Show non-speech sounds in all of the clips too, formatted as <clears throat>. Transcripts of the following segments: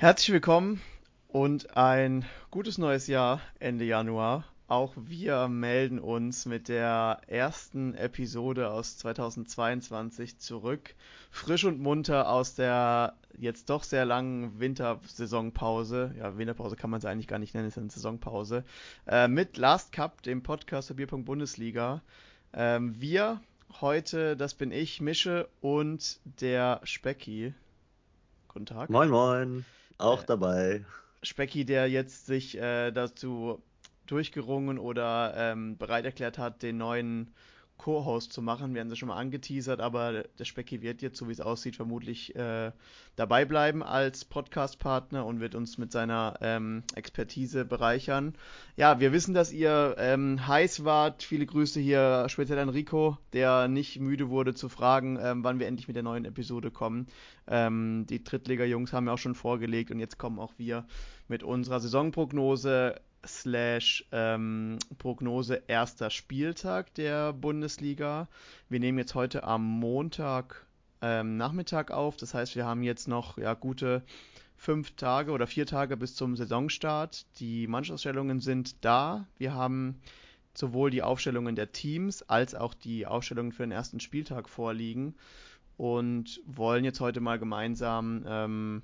Herzlich willkommen und ein gutes neues Jahr Ende Januar. Auch wir melden uns mit der ersten Episode aus 2022 zurück. Frisch und munter aus der jetzt doch sehr langen Wintersaisonpause. Ja, Winterpause kann man es eigentlich gar nicht nennen, es ist eine Saisonpause. Äh, mit Last Cup, dem Podcast der Bierpunkt Bundesliga. Ähm, wir heute, das bin ich, Mische und der Specki. Guten Tag. Moin, moin. Auch äh, dabei. Specki, der jetzt sich äh, dazu durchgerungen oder ähm, bereit erklärt hat, den neuen Co-Host zu machen. Wir haben das schon mal angeteasert, aber der Specki wird jetzt, so wie es aussieht, vermutlich äh, dabei bleiben als Podcast-Partner und wird uns mit seiner ähm, Expertise bereichern. Ja, wir wissen, dass ihr ähm, heiß wart. Viele Grüße hier speziell an Rico, der nicht müde wurde zu fragen, ähm, wann wir endlich mit der neuen Episode kommen. Ähm, die Drittliga-Jungs haben ja auch schon vorgelegt und jetzt kommen auch wir mit unserer Saisonprognose slash ähm, Prognose erster Spieltag der Bundesliga. Wir nehmen jetzt heute am Montag ähm, Nachmittag auf. Das heißt, wir haben jetzt noch ja, gute fünf Tage oder vier Tage bis zum Saisonstart. Die Mannschaftsausstellungen sind da. Wir haben sowohl die Aufstellungen der Teams als auch die Aufstellungen für den ersten Spieltag vorliegen und wollen jetzt heute mal gemeinsam ähm,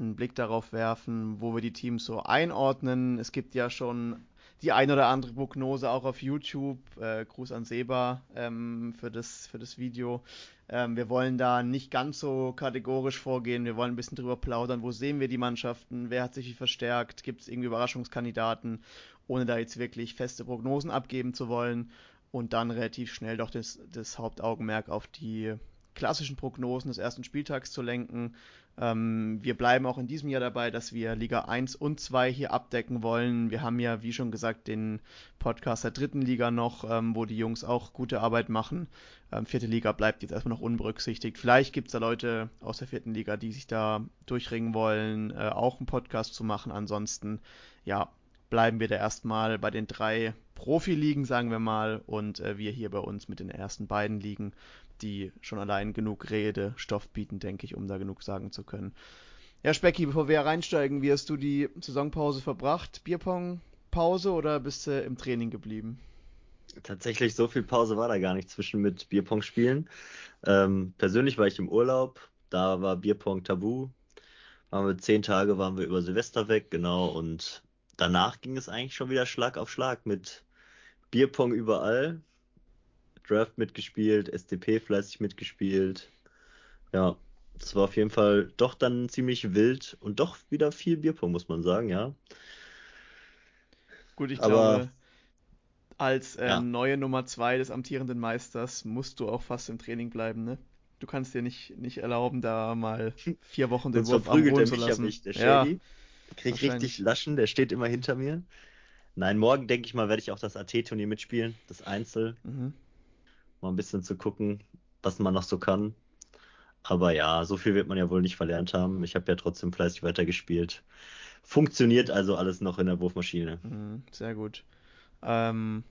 einen Blick darauf werfen, wo wir die Teams so einordnen. Es gibt ja schon die ein oder andere Prognose auch auf YouTube. Äh, Gruß an Seba ähm, für, das, für das Video. Ähm, wir wollen da nicht ganz so kategorisch vorgehen. Wir wollen ein bisschen drüber plaudern. Wo sehen wir die Mannschaften? Wer hat sich wie verstärkt? Gibt es irgendwie Überraschungskandidaten? Ohne da jetzt wirklich feste Prognosen abgeben zu wollen. Und dann relativ schnell doch das, das Hauptaugenmerk auf die klassischen Prognosen des ersten Spieltags zu lenken. Ähm, wir bleiben auch in diesem Jahr dabei, dass wir Liga 1 und 2 hier abdecken wollen. Wir haben ja, wie schon gesagt, den Podcast der dritten Liga noch, ähm, wo die Jungs auch gute Arbeit machen. Ähm, vierte Liga bleibt jetzt erstmal noch unberücksichtigt. Vielleicht gibt es da Leute aus der vierten Liga, die sich da durchringen wollen, äh, auch einen Podcast zu machen. Ansonsten, ja, bleiben wir da erstmal bei den drei Profiligen, sagen wir mal, und äh, wir hier bei uns mit den ersten beiden Ligen die schon allein genug Redestoff bieten, denke ich, um da genug sagen zu können. Ja, Specki, bevor wir reinsteigen, wie hast du die Saisonpause verbracht? Bierpong-Pause oder bist du im Training geblieben? Tatsächlich, so viel Pause war da gar nicht zwischen mit Bierpong-Spielen. Ähm, persönlich war ich im Urlaub, da war Bierpong tabu. Waren wir zehn Tage, waren wir über Silvester weg, genau, und danach ging es eigentlich schon wieder Schlag auf Schlag mit Bierpong überall. Draft mitgespielt, SDP fleißig mitgespielt. Ja, das war auf jeden Fall doch dann ziemlich wild und doch wieder viel Bierpong, muss man sagen, ja. Gut, ich Aber, glaube, als äh, ja. neue Nummer 2 des amtierenden Meisters musst du auch fast im Training bleiben, ne? Du kannst dir nicht, nicht erlauben, da mal vier Wochen den Wurf am Boden zu lassen. Mich, der Shady. Ja, Krieg richtig Laschen, der steht immer hinter mir. Nein, morgen denke ich mal, werde ich auch das AT-Turnier mitspielen, das Einzel. Mhm mal ein bisschen zu gucken, was man noch so kann. Aber ja, so viel wird man ja wohl nicht verlernt haben. Ich habe ja trotzdem fleißig weitergespielt. Funktioniert also alles noch in der Wurfmaschine. Mhm, sehr gut. Ähm,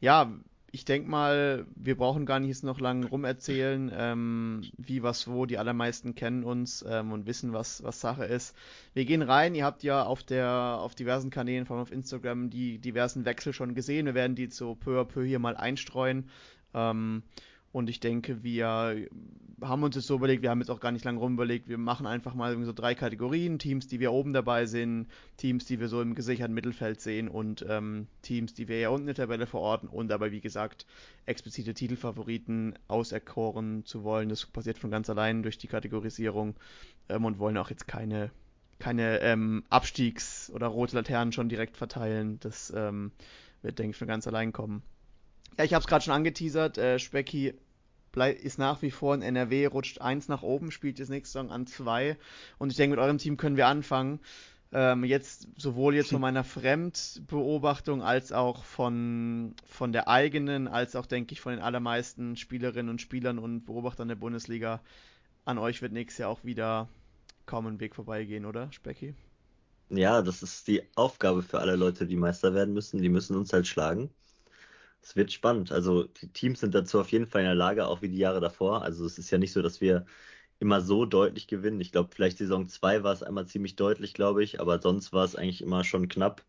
ja, ich denke mal, wir brauchen gar nicht noch lange rumerzählen, ähm, wie, was, wo. Die allermeisten kennen uns ähm, und wissen, was, was Sache ist. Wir gehen rein. Ihr habt ja auf der, auf diversen Kanälen, vor allem auf Instagram, die diversen Wechsel schon gesehen. Wir werden die so peu à peu hier mal einstreuen. Ähm, und ich denke, wir haben uns jetzt so überlegt, wir haben jetzt auch gar nicht lange rumüberlegt, wir machen einfach mal so drei Kategorien, Teams, die wir oben dabei sind, Teams, die wir so im gesicherten Mittelfeld sehen und ähm, Teams, die wir ja unten in der Tabelle verorten und dabei, wie gesagt, explizite Titelfavoriten auserkoren zu wollen. Das passiert von ganz allein durch die Kategorisierung ähm, und wollen auch jetzt keine, keine ähm, Abstiegs- oder rote Laternen schon direkt verteilen. Das ähm, wird, denke ich, von ganz allein kommen. Ja, ich habe es gerade schon angeteasert. Äh, Specki ist nach wie vor in NRW, rutscht eins nach oben, spielt jetzt nächste Saison an zwei. Und ich denke, mit eurem Team können wir anfangen. Ähm, jetzt sowohl jetzt von <laughs> meiner Fremdbeobachtung als auch von, von der eigenen, als auch, denke ich, von den allermeisten Spielerinnen und Spielern und Beobachtern der Bundesliga. An euch wird nächstes Jahr auch wieder kaum ein Weg vorbeigehen, oder, Specki? Ja, das ist die Aufgabe für alle Leute, die Meister werden müssen. Die müssen uns halt schlagen. Es wird spannend. Also die Teams sind dazu auf jeden Fall in der Lage, auch wie die Jahre davor. Also es ist ja nicht so, dass wir immer so deutlich gewinnen. Ich glaube, vielleicht Saison 2 war es einmal ziemlich deutlich, glaube ich, aber sonst war es eigentlich immer schon knapp.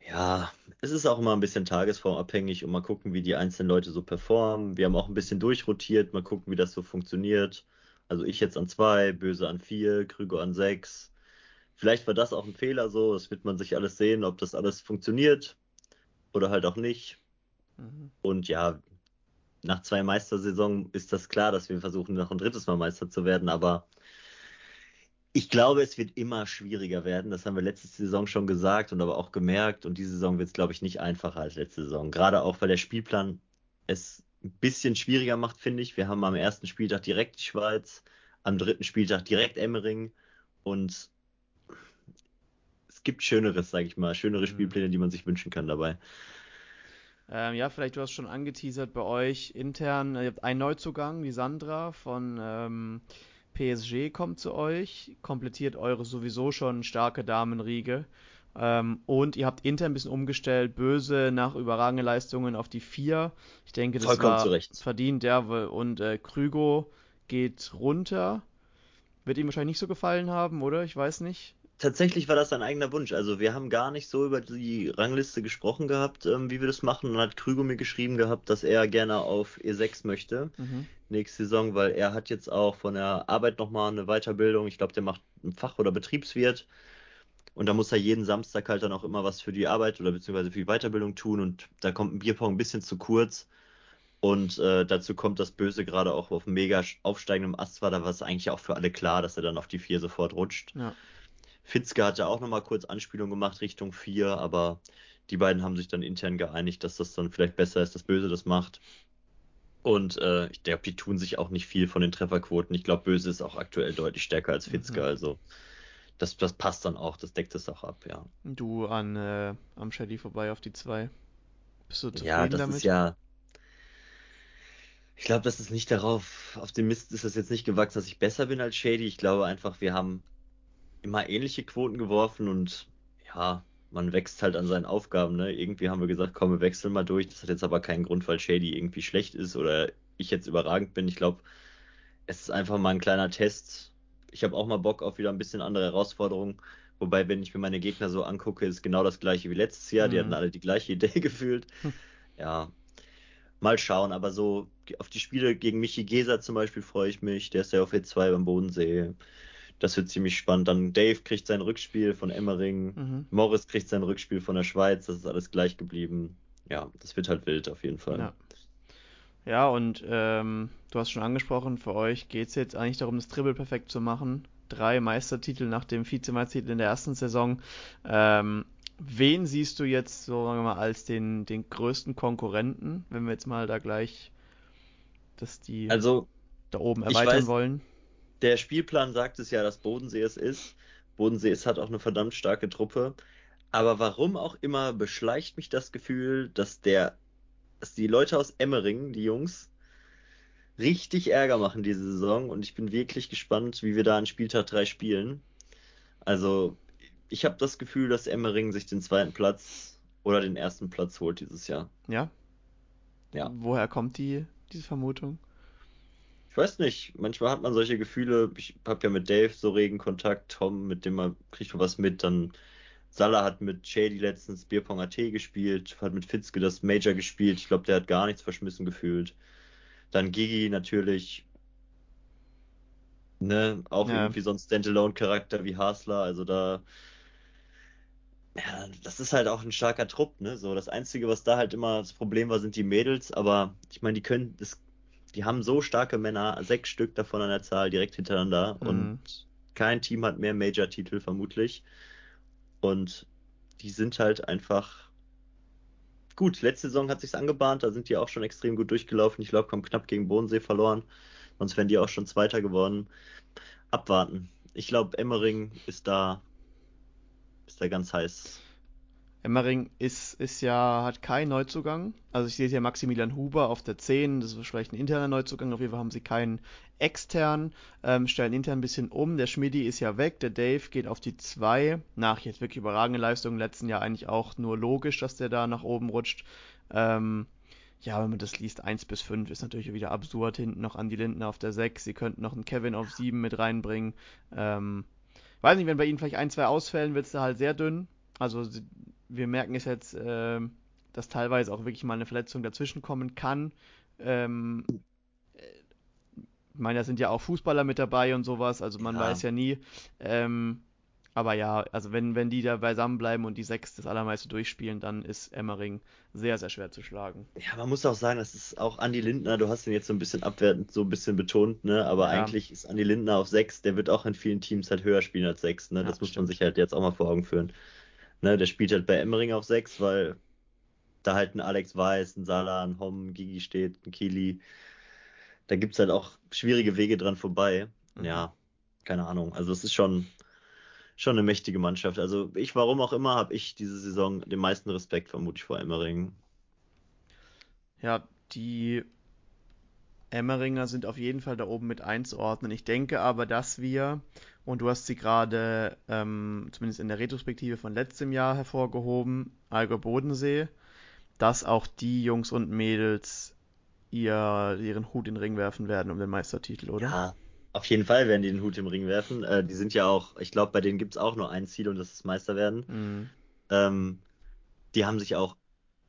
Ja, es ist auch immer ein bisschen tagesformabhängig und mal gucken, wie die einzelnen Leute so performen. Wir haben auch ein bisschen durchrotiert, mal gucken, wie das so funktioniert. Also ich jetzt an zwei, Böse an vier, Krüger an sechs. Vielleicht war das auch ein Fehler so, das wird man sich alles sehen, ob das alles funktioniert oder halt auch nicht. Mhm. Und ja, nach zwei Meistersaison ist das klar, dass wir versuchen, noch ein drittes Mal Meister zu werden, aber ich glaube, es wird immer schwieriger werden. Das haben wir letzte Saison schon gesagt und aber auch gemerkt. Und diese Saison wird es, glaube ich, nicht einfacher als letzte Saison. Gerade auch, weil der Spielplan es ein bisschen schwieriger macht, finde ich. Wir haben am ersten Spieltag direkt die Schweiz, am dritten Spieltag direkt Emmering und es gibt Schöneres, sage ich mal, schönere mhm. Spielpläne, die man sich wünschen kann dabei. Ähm, ja, vielleicht du hast schon angeteasert bei euch intern. Ihr habt einen Neuzugang, die Sandra von ähm, PSG kommt zu euch, komplettiert eure sowieso schon starke Damenriege. Ähm, und ihr habt intern ein bisschen umgestellt, böse nach überragenden Leistungen auf die 4. Ich denke, das Vollkommen war zurecht. verdient, ja. Und äh, Krügo geht runter. Wird ihm wahrscheinlich nicht so gefallen haben, oder? Ich weiß nicht tatsächlich war das ein eigener Wunsch. Also wir haben gar nicht so über die Rangliste gesprochen gehabt, ähm, wie wir das machen. Und dann hat Krüger mir geschrieben gehabt, dass er gerne auf E6 möchte mhm. nächste Saison, weil er hat jetzt auch von der Arbeit nochmal eine Weiterbildung. Ich glaube, der macht ein Fach- oder Betriebswirt. Und da muss er jeden Samstag halt dann auch immer was für die Arbeit oder beziehungsweise für die Weiterbildung tun. Und da kommt ein Bierpong ein bisschen zu kurz. Und äh, dazu kommt das Böse gerade auch auf mega aufsteigendem Ast war. Da war es eigentlich auch für alle klar, dass er dann auf die 4 sofort rutscht. Ja. Fitzke hat ja auch nochmal kurz Anspielung gemacht Richtung 4, aber die beiden haben sich dann intern geeinigt, dass das dann vielleicht besser ist, dass Böse das macht. Und äh, ich glaube, die tun sich auch nicht viel von den Trefferquoten. Ich glaube, Böse ist auch aktuell deutlich stärker als Fitzke, mhm. also das, das passt dann auch, das deckt es auch ab, ja. Du an äh, am Shady vorbei auf die 2. Bist du zufrieden ja, das damit? Ist ja, ich glaube, das ist nicht darauf, auf dem Mist ist das jetzt nicht gewachsen, dass ich besser bin als Shady. Ich glaube einfach, wir haben immer ähnliche Quoten geworfen und ja, man wächst halt an seinen Aufgaben. Ne? Irgendwie haben wir gesagt, komm, wir wechseln mal durch. Das hat jetzt aber keinen Grund, weil Shady irgendwie schlecht ist oder ich jetzt überragend bin. Ich glaube, es ist einfach mal ein kleiner Test. Ich habe auch mal Bock auf wieder ein bisschen andere Herausforderungen. Wobei, wenn ich mir meine Gegner so angucke, ist genau das gleiche wie letztes Jahr. Mhm. Die hatten alle die gleiche Idee <laughs> gefühlt. Hm. Ja, mal schauen. Aber so auf die Spiele gegen Michi Geser zum Beispiel freue ich mich. Der ist ja auf E2 beim Bodensee. Das wird ziemlich spannend. Dann Dave kriegt sein Rückspiel von Emmering. Mhm. Morris kriegt sein Rückspiel von der Schweiz. Das ist alles gleich geblieben. Ja, das wird halt wild auf jeden Fall. Ja. Ja, und ähm, du hast schon angesprochen, für euch geht es jetzt eigentlich darum, das Triple perfekt zu machen. Drei Meistertitel nach dem Vizemeistertitel in der ersten Saison. Ähm, wen siehst du jetzt, so sagen wir mal, als den, den größten Konkurrenten, wenn wir jetzt mal da gleich dass die also, da oben erweitern weiß, wollen? Der Spielplan sagt es ja, dass Bodensee es ist. Bodensee ist hat auch eine verdammt starke Truppe. Aber warum auch immer beschleicht mich das Gefühl, dass der, dass die Leute aus Emmering, die Jungs, richtig Ärger machen diese Saison und ich bin wirklich gespannt, wie wir da an Spieltag 3 spielen. Also, ich habe das Gefühl, dass Emmering sich den zweiten Platz oder den ersten Platz holt dieses Jahr. Ja? Ja. Woher kommt die, diese Vermutung? Ich weiß nicht, manchmal hat man solche Gefühle. Ich habe ja mit Dave so regen Kontakt, Tom, mit dem man kriegt man was mit. Dann Salah hat mit Shady letztens Bierpong AT gespielt, hat mit Fitzke das Major gespielt. Ich glaube, der hat gar nichts verschmissen gefühlt. Dann Gigi natürlich, ne, auch ja. irgendwie so ein Standalone-Charakter wie Hasler. Also da, ja, das ist halt auch ein starker Trupp, ne? So, das Einzige, was da halt immer das Problem war, sind die Mädels, aber ich meine, die können, das die haben so starke Männer, sechs Stück davon an der Zahl direkt hintereinander mhm. und kein Team hat mehr Major-Titel vermutlich. Und die sind halt einfach gut. Letzte Saison hat sich's angebahnt, da sind die auch schon extrem gut durchgelaufen. Ich glaube, haben knapp gegen Bodensee verloren. Sonst wären die auch schon Zweiter geworden. Abwarten. Ich glaube, Emmering ist da, ist da ganz heiß. Emmering ist, ist ja, hat keinen Neuzugang. Also ich sehe hier Maximilian Huber auf der 10, das ist vielleicht ein interner Neuzugang, auf jeden Fall haben sie keinen extern, ähm, stellen intern ein bisschen um. Der Schmidi ist ja weg, der Dave geht auf die 2. Nach jetzt wirklich überragende Leistungen im letzten Jahr eigentlich auch nur logisch, dass der da nach oben rutscht. Ähm, ja, wenn man das liest, 1 bis 5 ist natürlich wieder absurd. Hinten noch Andi Lindner auf der 6. Sie könnten noch einen Kevin auf 7 mit reinbringen. Ähm, weiß nicht, wenn bei ihnen vielleicht ein, zwei ausfällen, wird es da halt sehr dünn. Also wir merken es jetzt, äh, dass teilweise auch wirklich mal eine Verletzung dazwischen kommen kann. Ähm, ich meine, da sind ja auch Fußballer mit dabei und sowas, also man ja. weiß ja nie. Ähm, aber ja, also wenn, wenn die da beisammen bleiben und die sechs das allermeiste durchspielen, dann ist Emmering sehr, sehr schwer zu schlagen. Ja, man muss auch sagen, das ist auch Andi Lindner, du hast ihn jetzt so ein bisschen abwertend so ein bisschen betont, ne? Aber ja. eigentlich ist Andi Lindner auf sechs, der wird auch in vielen Teams halt höher spielen als sechs, ne? Das ja, muss stimmt. man sich halt jetzt auch mal vor Augen führen. Ne? Der spielt halt bei Emmering auf sechs, weil da halt ein Alex Weiß, ein Salah, ein Hom, ein Gigi steht, ein Kili. Da gibt es halt auch schwierige Wege dran vorbei. Mhm. Ja, keine Ahnung. Also es ist schon schon eine mächtige Mannschaft. Also ich, warum auch immer, habe ich diese Saison den meisten Respekt vermutlich vor Emmering. Ja, die Emmeringer sind auf jeden Fall da oben mit einzuordnen. Ich denke aber, dass wir, und du hast sie gerade ähm, zumindest in der Retrospektive von letztem Jahr hervorgehoben, Allgäu Bodensee, dass auch die Jungs und Mädels ihr, ihren Hut in den Ring werfen werden um den Meistertitel, oder? Ja, auf jeden Fall werden die den Hut im Ring werfen. Äh, die sind ja auch, ich glaube, bei denen gibt es auch nur ein Ziel und das ist Meister werden. Mhm. Ähm, die haben sich auch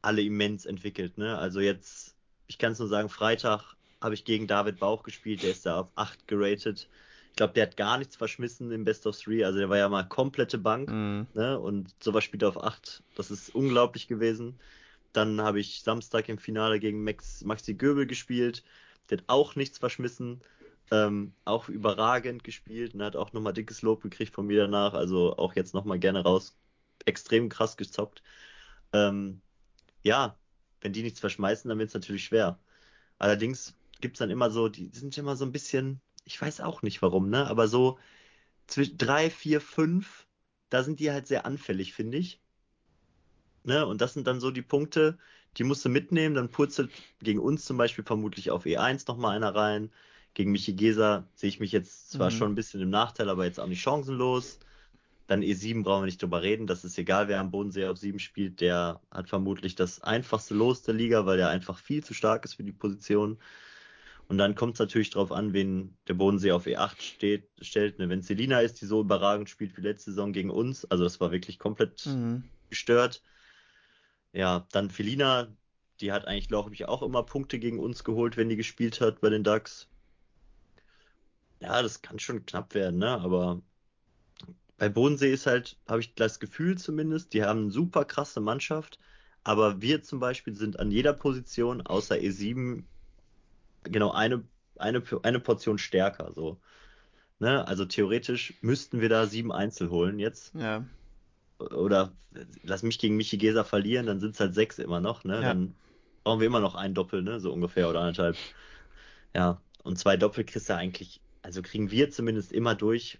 alle immens entwickelt. Ne? Also jetzt, ich kann es nur sagen, Freitag habe ich gegen David Bauch gespielt, der ist da auf 8 geratet. Ich glaube, der hat gar nichts verschmissen im Best of Three. Also der war ja mal komplette Bank. Mhm. Ne? Und sowas spielt er auf 8. Das ist unglaublich gewesen. Dann habe ich Samstag im Finale gegen Max, Maxi Göbel gespielt. Der hat auch nichts verschmissen. Ähm, auch überragend gespielt und hat auch nochmal dickes Lob gekriegt von mir danach. Also auch jetzt nochmal gerne raus. Extrem krass gezockt. Ähm, ja, wenn die nichts verschmeißen, dann wird es natürlich schwer. Allerdings gibt es dann immer so, die sind immer so ein bisschen, ich weiß auch nicht warum, ne? Aber so zwischen drei, vier, fünf, da sind die halt sehr anfällig, finde ich. Ne? Und das sind dann so die Punkte, die musst du mitnehmen. Dann purzelt gegen uns zum Beispiel vermutlich auf E1 nochmal einer rein. Gegen Michi Geser sehe ich mich jetzt zwar mhm. schon ein bisschen im Nachteil, aber jetzt auch nicht chancenlos. Dann E7 brauchen wir nicht drüber reden. Das ist egal, wer am Bodensee auf 7 spielt. Der hat vermutlich das einfachste Los der Liga, weil er einfach viel zu stark ist für die Position. Und dann kommt es natürlich darauf an, wen der Bodensee auf E8 steht, stellt. Ne? Wenn Selina ist, die so überragend spielt wie letzte Saison gegen uns, also das war wirklich komplett mhm. gestört. Ja, dann Felina, die hat eigentlich, glaube ich, auch immer Punkte gegen uns geholt, wenn die gespielt hat bei den Ducks. Ja, das kann schon knapp werden, ne? Aber bei Bodensee ist halt, habe ich das Gefühl zumindest, die haben eine super krasse Mannschaft, aber wir zum Beispiel sind an jeder Position außer E7 genau eine, eine, eine Portion stärker. So. Ne? Also theoretisch müssten wir da sieben Einzel holen jetzt. Ja. Oder lass mich gegen Michi Geser verlieren, dann sind es halt sechs immer noch. Ne? Ja. Dann brauchen wir immer noch ein Doppel, ne? so ungefähr oder anderthalb. Ja, und zwei Doppel kriegst du eigentlich also kriegen wir zumindest immer durch.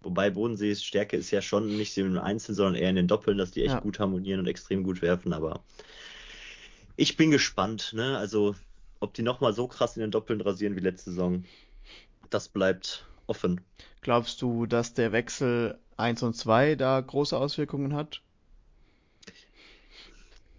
Wobei Bodensees Stärke ist ja schon nicht im Einzel, sondern eher in den Doppeln, dass die echt ja. gut harmonieren und extrem gut werfen. Aber ich bin gespannt. Ne? Also, ob die nochmal so krass in den Doppeln rasieren wie letzte Saison, das bleibt offen. Glaubst du, dass der Wechsel 1 und 2 da große Auswirkungen hat?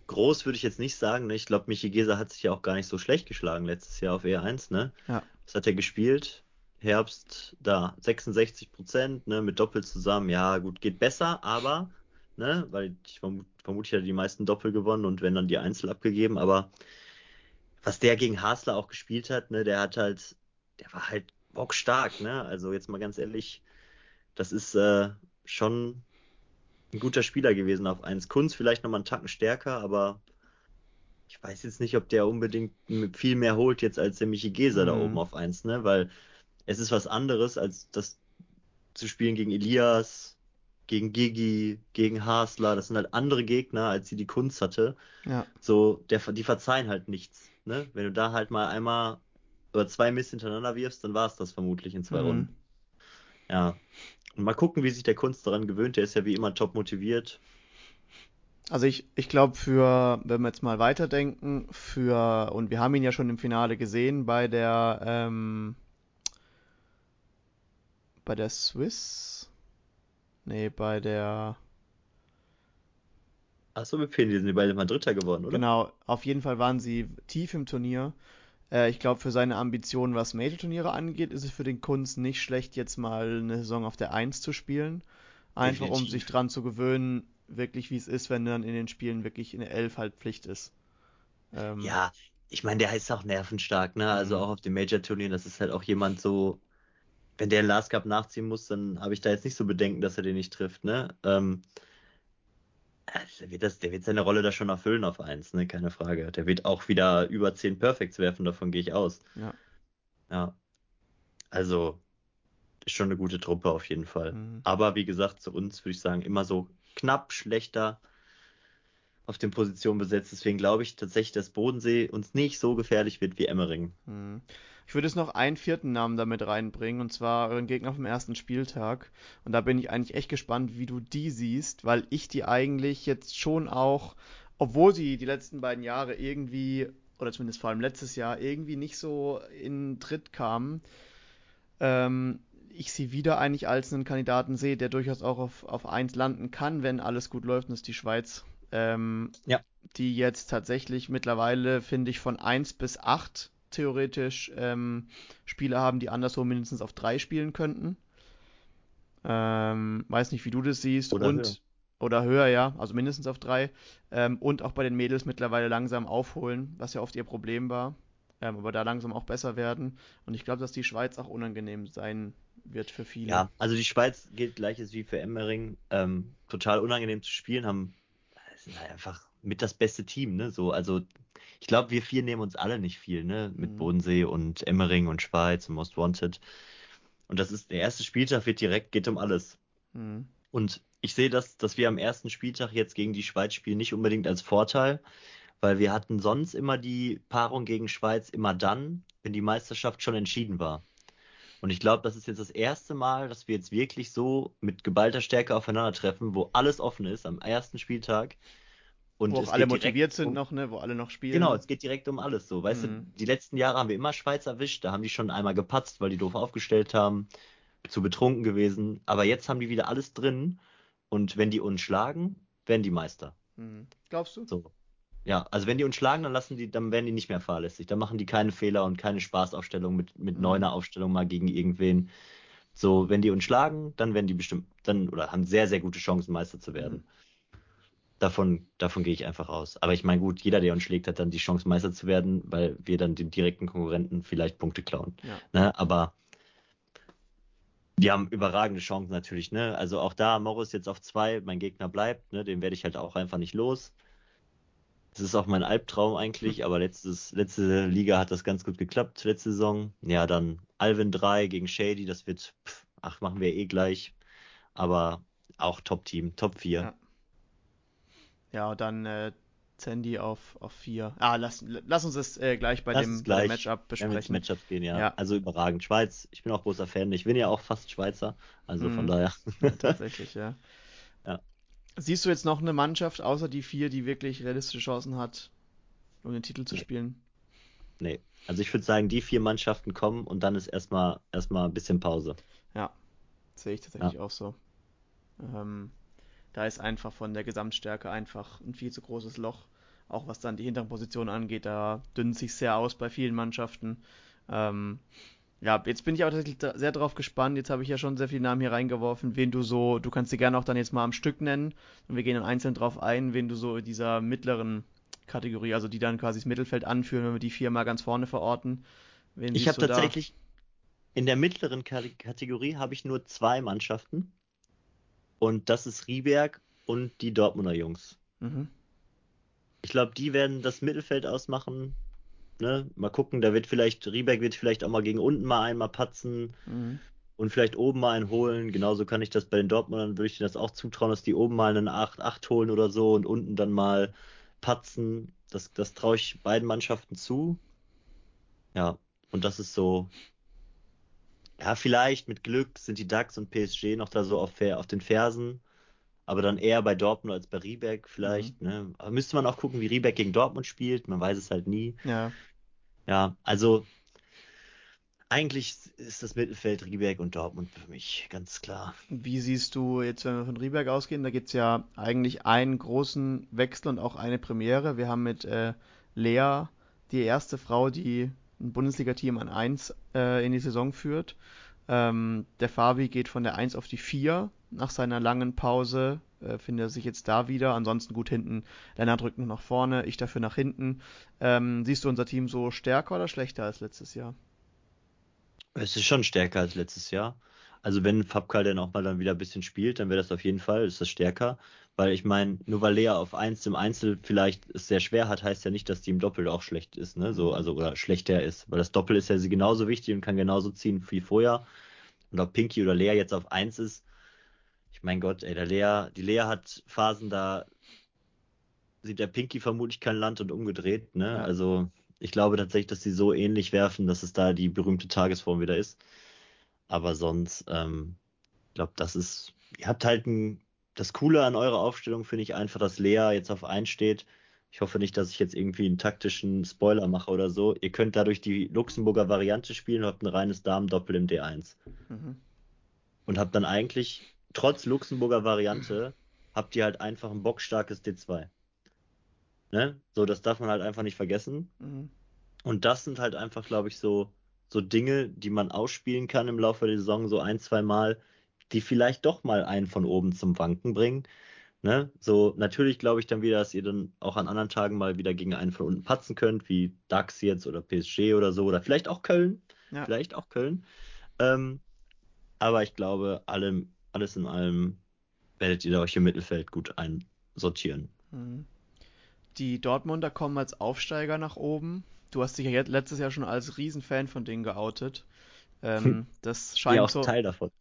Groß würde ich jetzt nicht sagen. Ne? Ich glaube, Michi Geser hat sich ja auch gar nicht so schlecht geschlagen letztes Jahr auf E1. Ne? Ja. Was hat er gespielt? Herbst da 66 Prozent, ne, mit Doppel zusammen. Ja, gut, geht besser, aber, ne, weil ich verm vermutlich hat er die meisten Doppel gewonnen und wenn dann die Einzel abgegeben, aber was der gegen Hasler auch gespielt hat, ne, der hat halt, der war halt bockstark, ne, also jetzt mal ganz ehrlich, das ist äh, schon ein guter Spieler gewesen auf 1. Kunst vielleicht nochmal einen Tacken stärker, aber ich weiß jetzt nicht, ob der unbedingt viel mehr holt jetzt als der Michi Geser mhm. da oben auf 1, ne, weil es ist was anderes, als das zu spielen gegen Elias, gegen Gigi, gegen Hasler. Das sind halt andere Gegner, als sie die Kunst hatte. Ja. So, der, die verzeihen halt nichts. Ne? Wenn du da halt mal einmal oder zwei Miss hintereinander wirfst, dann war es das vermutlich in zwei mhm. Runden. Ja. Und mal gucken, wie sich der Kunst daran gewöhnt. Der ist ja wie immer top motiviert. Also ich, ich glaube für, wenn wir jetzt mal weiterdenken, für, und wir haben ihn ja schon im Finale gesehen bei der ähm, bei der Swiss. Nee, bei der. Achso, mit Pini sind die beide mal Dritter geworden, oder? Genau, auf jeden Fall waren sie tief im Turnier. Äh, ich glaube, für seine Ambitionen, was Major-Turniere angeht, ist es für den Kunst nicht schlecht, jetzt mal eine Saison auf der 1 zu spielen. Einfach um Definitiv. sich dran zu gewöhnen, wirklich wie es ist, wenn dann in den Spielen wirklich eine 11 halt Pflicht ist. Ähm, Ja, ich meine, der ist auch nervenstark, ne? Also Mhm. auch auf den Major-Turnieren, das ist halt auch jemand so, wenn der Last Cup nachziehen muss, dann habe ich da jetzt nicht so Bedenken, dass er den nicht trifft, ne? Ähm, der wird das, der wird seine Rolle da schon erfüllen auf eins, ne? Keine Frage. Der wird auch wieder über 10 Perfects werfen, davon gehe ich aus. Ja. Ja. Also, ist schon eine gute Truppe auf jeden Fall. Mhm. Aber wie gesagt, zu uns würde ich sagen, immer so knapp schlechter auf den Positionen besetzt. Deswegen glaube ich tatsächlich, dass Bodensee uns nicht so gefährlich wird wie Emmering. Mhm. Ich würde jetzt noch einen vierten Namen damit reinbringen, und zwar euren Gegner dem ersten Spieltag. Und da bin ich eigentlich echt gespannt, wie du die siehst, weil ich die eigentlich jetzt schon auch, obwohl sie die letzten beiden Jahre irgendwie, oder zumindest vor allem letztes Jahr, irgendwie nicht so in Tritt kamen, ähm, ich sie wieder eigentlich als einen Kandidaten sehe, der durchaus auch auf, auf 1 landen kann, wenn alles gut läuft, und das ist die Schweiz. Ähm, Ja. Die jetzt tatsächlich mittlerweile, finde ich, von 1 bis 8 theoretisch ähm, Spieler haben, die anderswo mindestens auf 3 spielen könnten. Ähm, weiß nicht, wie du das siehst. Oder und höher. oder höher, ja, also mindestens auf 3. Ähm, und auch bei den Mädels mittlerweile langsam aufholen, was ja oft ihr Problem war. Ähm, aber da langsam auch besser werden. Und ich glaube, dass die Schweiz auch unangenehm sein wird für viele. Ja, also die Schweiz gilt gleiches wie für Emmering. Ähm, total unangenehm zu spielen, haben sind halt einfach mit das beste Team, ne? So, also ich glaube, wir vier nehmen uns alle nicht viel, ne? Mit Mhm. Bodensee und Emmering und Schweiz und Most Wanted. Und das ist der erste Spieltag wird direkt, geht um alles. Mhm. Und ich sehe das, dass wir am ersten Spieltag jetzt gegen die Schweiz spielen, nicht unbedingt als Vorteil, weil wir hatten sonst immer die Paarung gegen Schweiz immer dann, wenn die Meisterschaft schon entschieden war. Und ich glaube, das ist jetzt das erste Mal, dass wir jetzt wirklich so mit geballter Stärke aufeinandertreffen, wo alles offen ist am ersten Spieltag. Und Wo auch alle motiviert sind um, noch, ne? Wo alle noch spielen. Genau, es geht direkt um alles so. Weißt du, Mhm. die letzten Jahre haben wir immer Schweiz erwischt, da haben die schon einmal gepatzt, weil die doof aufgestellt haben, zu betrunken gewesen. Aber jetzt haben die wieder alles drin. Und wenn die uns schlagen, werden die Meister. Mhm. Glaubst du? So. Ja, also wenn die uns schlagen, dann lassen die, dann werden die nicht mehr fahrlässig. Dann machen die keine Fehler und keine Spaßaufstellung mit, mit Mhm. neuner Aufstellung mal gegen irgendwen. So, wenn die uns schlagen, dann werden die bestimmt, dann, oder haben sehr, sehr gute Chancen, Meister zu werden. Davon, davon gehe ich einfach aus. Aber ich meine, gut, jeder, der uns schlägt, hat dann die Chance, Meister zu werden, weil wir dann den direkten Konkurrenten vielleicht Punkte klauen. Ja. Ne? Aber die haben überragende Chancen natürlich, ne? Also auch da, Morris jetzt auf zwei, mein Gegner bleibt, ne? Den werde ich halt auch einfach nicht los. Das ist auch mein Albtraum eigentlich, aber letztes, letzte Liga hat das ganz gut geklappt, letzte Saison. Ja, dann Alvin 3 gegen Shady, das wird, pff, ach, machen wir eh gleich. Aber auch Top-Team, Top 4. Ja. Ja, und dann äh, Sandy auf, auf 4. Ah, lass, lass uns das äh, gleich bei Lass dem, gleich, Matchup besprechen. Matchup gehen, ja. Ja. Also überragend. Schweiz, ich bin auch großer Fan. Ich bin ja auch fast Schweizer. Also von Mhm. daher. <laughs> Ja, tatsächlich, ja. Ja. Siehst du jetzt noch eine Mannschaft außer die vier, die wirklich realistische Chancen hat, um den Titel zu Nee. spielen? Nee. Also ich würde sagen, die vier Mannschaften kommen und dann ist erstmal erstmal ein bisschen Pause. Ja, sehe ich tatsächlich auch so. Ähm, da ist einfach von der Gesamtstärke einfach ein viel zu großes Loch. Auch was dann die hinteren Positionen angeht, da dünnt sich sehr aus bei vielen Mannschaften. Ähm, ja, jetzt bin ich aber tatsächlich sehr drauf gespannt. Jetzt habe ich ja schon sehr viele Namen hier reingeworfen, wen du so, du kannst dir gerne auch dann jetzt mal am Stück nennen und wir gehen dann einzeln drauf ein, wen du so in dieser mittleren Kategorie, also die dann quasi das Mittelfeld anführen, wenn wir die vier mal ganz vorne verorten. Wen Ich habe du da? tatsächlich in der mittleren Kate- Kategorie habe ich nur zwei Mannschaften. Und das ist Rieberg und die Dortmunder Jungs. Mhm. Ich glaube, die werden das Mittelfeld ausmachen. Ne? Mal gucken, da wird vielleicht, Rieberg wird vielleicht auch mal gegen unten mal einmal patzen Mhm. und vielleicht oben mal einen holen. Genauso kann ich das bei den Dortmundern, würde ich denen das auch zutrauen, dass die oben mal einen 8-8 holen oder so und unten dann mal patzen. Das, das traue ich beiden Mannschaften zu. Ja, und das ist so. Ja, vielleicht mit Glück sind die DAX und PSG noch da so auf, auf den Fersen. Aber dann eher bei Dortmund als bei Riebeck vielleicht. Ne? Aber müsste man auch gucken, wie Riebeck gegen Dortmund spielt. Man weiß es halt nie. Ja. Ja, also eigentlich ist das Mittelfeld Rieberg und Dortmund für mich, ganz klar. Wie siehst du jetzt, wenn wir von Rieberg ausgehen, da gibt es ja eigentlich einen großen Wechsel und auch eine Premiere. Wir haben mit äh, Lea die erste Frau, die ein Bundesliga-Team an 1 äh, in die Saison führt. Ähm, der Fabi geht von der 1 auf die 4 nach seiner langen Pause. Äh, findet er sich jetzt da wieder. Ansonsten gut hinten. Lennart rückt noch nach vorne, ich dafür nach hinten. Ähm, siehst du unser Team so stärker oder schlechter als letztes Jahr? Es ist schon stärker als letztes Jahr. Also wenn Fabkal dann auch mal dann wieder ein bisschen spielt, dann wäre das auf jeden Fall, ist das stärker. Weil ich meine, nur weil Lea auf 1 im Einzel vielleicht es sehr schwer hat, heißt ja nicht, dass die im Doppel auch schlecht ist, ne? So, also oder schlechter ist. Weil das Doppel ist ja sie genauso wichtig und kann genauso ziehen wie vorher. Und ob Pinky oder Lea jetzt auf 1 ist, ich mein Gott, ey, der Lea, die Lea hat Phasen, da sieht der Pinky vermutlich kein Land und umgedreht, ne? Ja. Also ich glaube tatsächlich, dass sie so ähnlich werfen, dass es da die berühmte Tagesform wieder ist. Aber sonst, ähm, ich glaube, das ist, ihr habt halt ein, das Coole an eurer Aufstellung finde ich einfach, dass Lea jetzt auf 1 steht. Ich hoffe nicht, dass ich jetzt irgendwie einen taktischen Spoiler mache oder so. Ihr könnt dadurch die Luxemburger Variante spielen und habt ein reines Damen-Doppel im D1. Mhm. Und habt dann eigentlich, trotz Luxemburger Variante, habt ihr halt einfach ein bockstarkes D2. Ne? So, das darf man halt einfach nicht vergessen. Mhm. Und das sind halt einfach, glaube ich, so, so Dinge, die man ausspielen kann im Laufe der Saison, so ein, zwei Mal, die vielleicht doch mal einen von oben zum Wanken bringen. Ne? So, natürlich glaube ich dann wieder, dass ihr dann auch an anderen Tagen mal wieder gegen einen von unten patzen könnt, wie DAX jetzt oder PSG oder so, oder vielleicht auch Köln. Ja. Vielleicht auch Köln. Ähm, aber ich glaube, allem, alles in allem werdet ihr euch im Mittelfeld gut einsortieren. Mhm. Die Dortmunder kommen als Aufsteiger nach oben. Du hast dich ja letztes Jahr schon als Riesenfan von denen geoutet. Ähm, hm. das scheint, ja, so,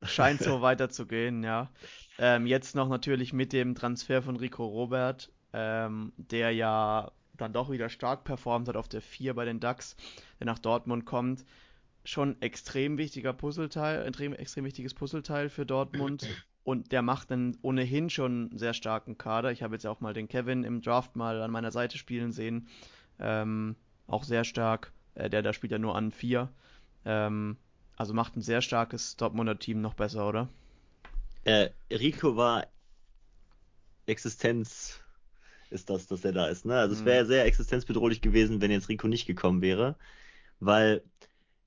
scheint so <laughs> weiterzugehen, ja. Ähm, jetzt noch natürlich mit dem Transfer von Rico Robert, ähm, der ja dann doch wieder stark performt hat auf der 4 bei den Ducks, der nach Dortmund kommt. Schon extrem wichtiger Puzzleteil, extrem, extrem wichtiges Puzzleteil für Dortmund. Und der macht einen ohnehin schon sehr starken Kader. Ich habe jetzt auch mal den Kevin im Draft mal an meiner Seite spielen sehen. Ähm, auch sehr stark. Äh, der da spielt ja nur an 4. Ähm, also macht ein sehr starkes Dortmunder Team noch besser, oder? Äh, Rico war Existenz ist das, dass er da ist. Ne? Also mhm. es wäre sehr existenzbedrohlich gewesen, wenn jetzt Rico nicht gekommen wäre, weil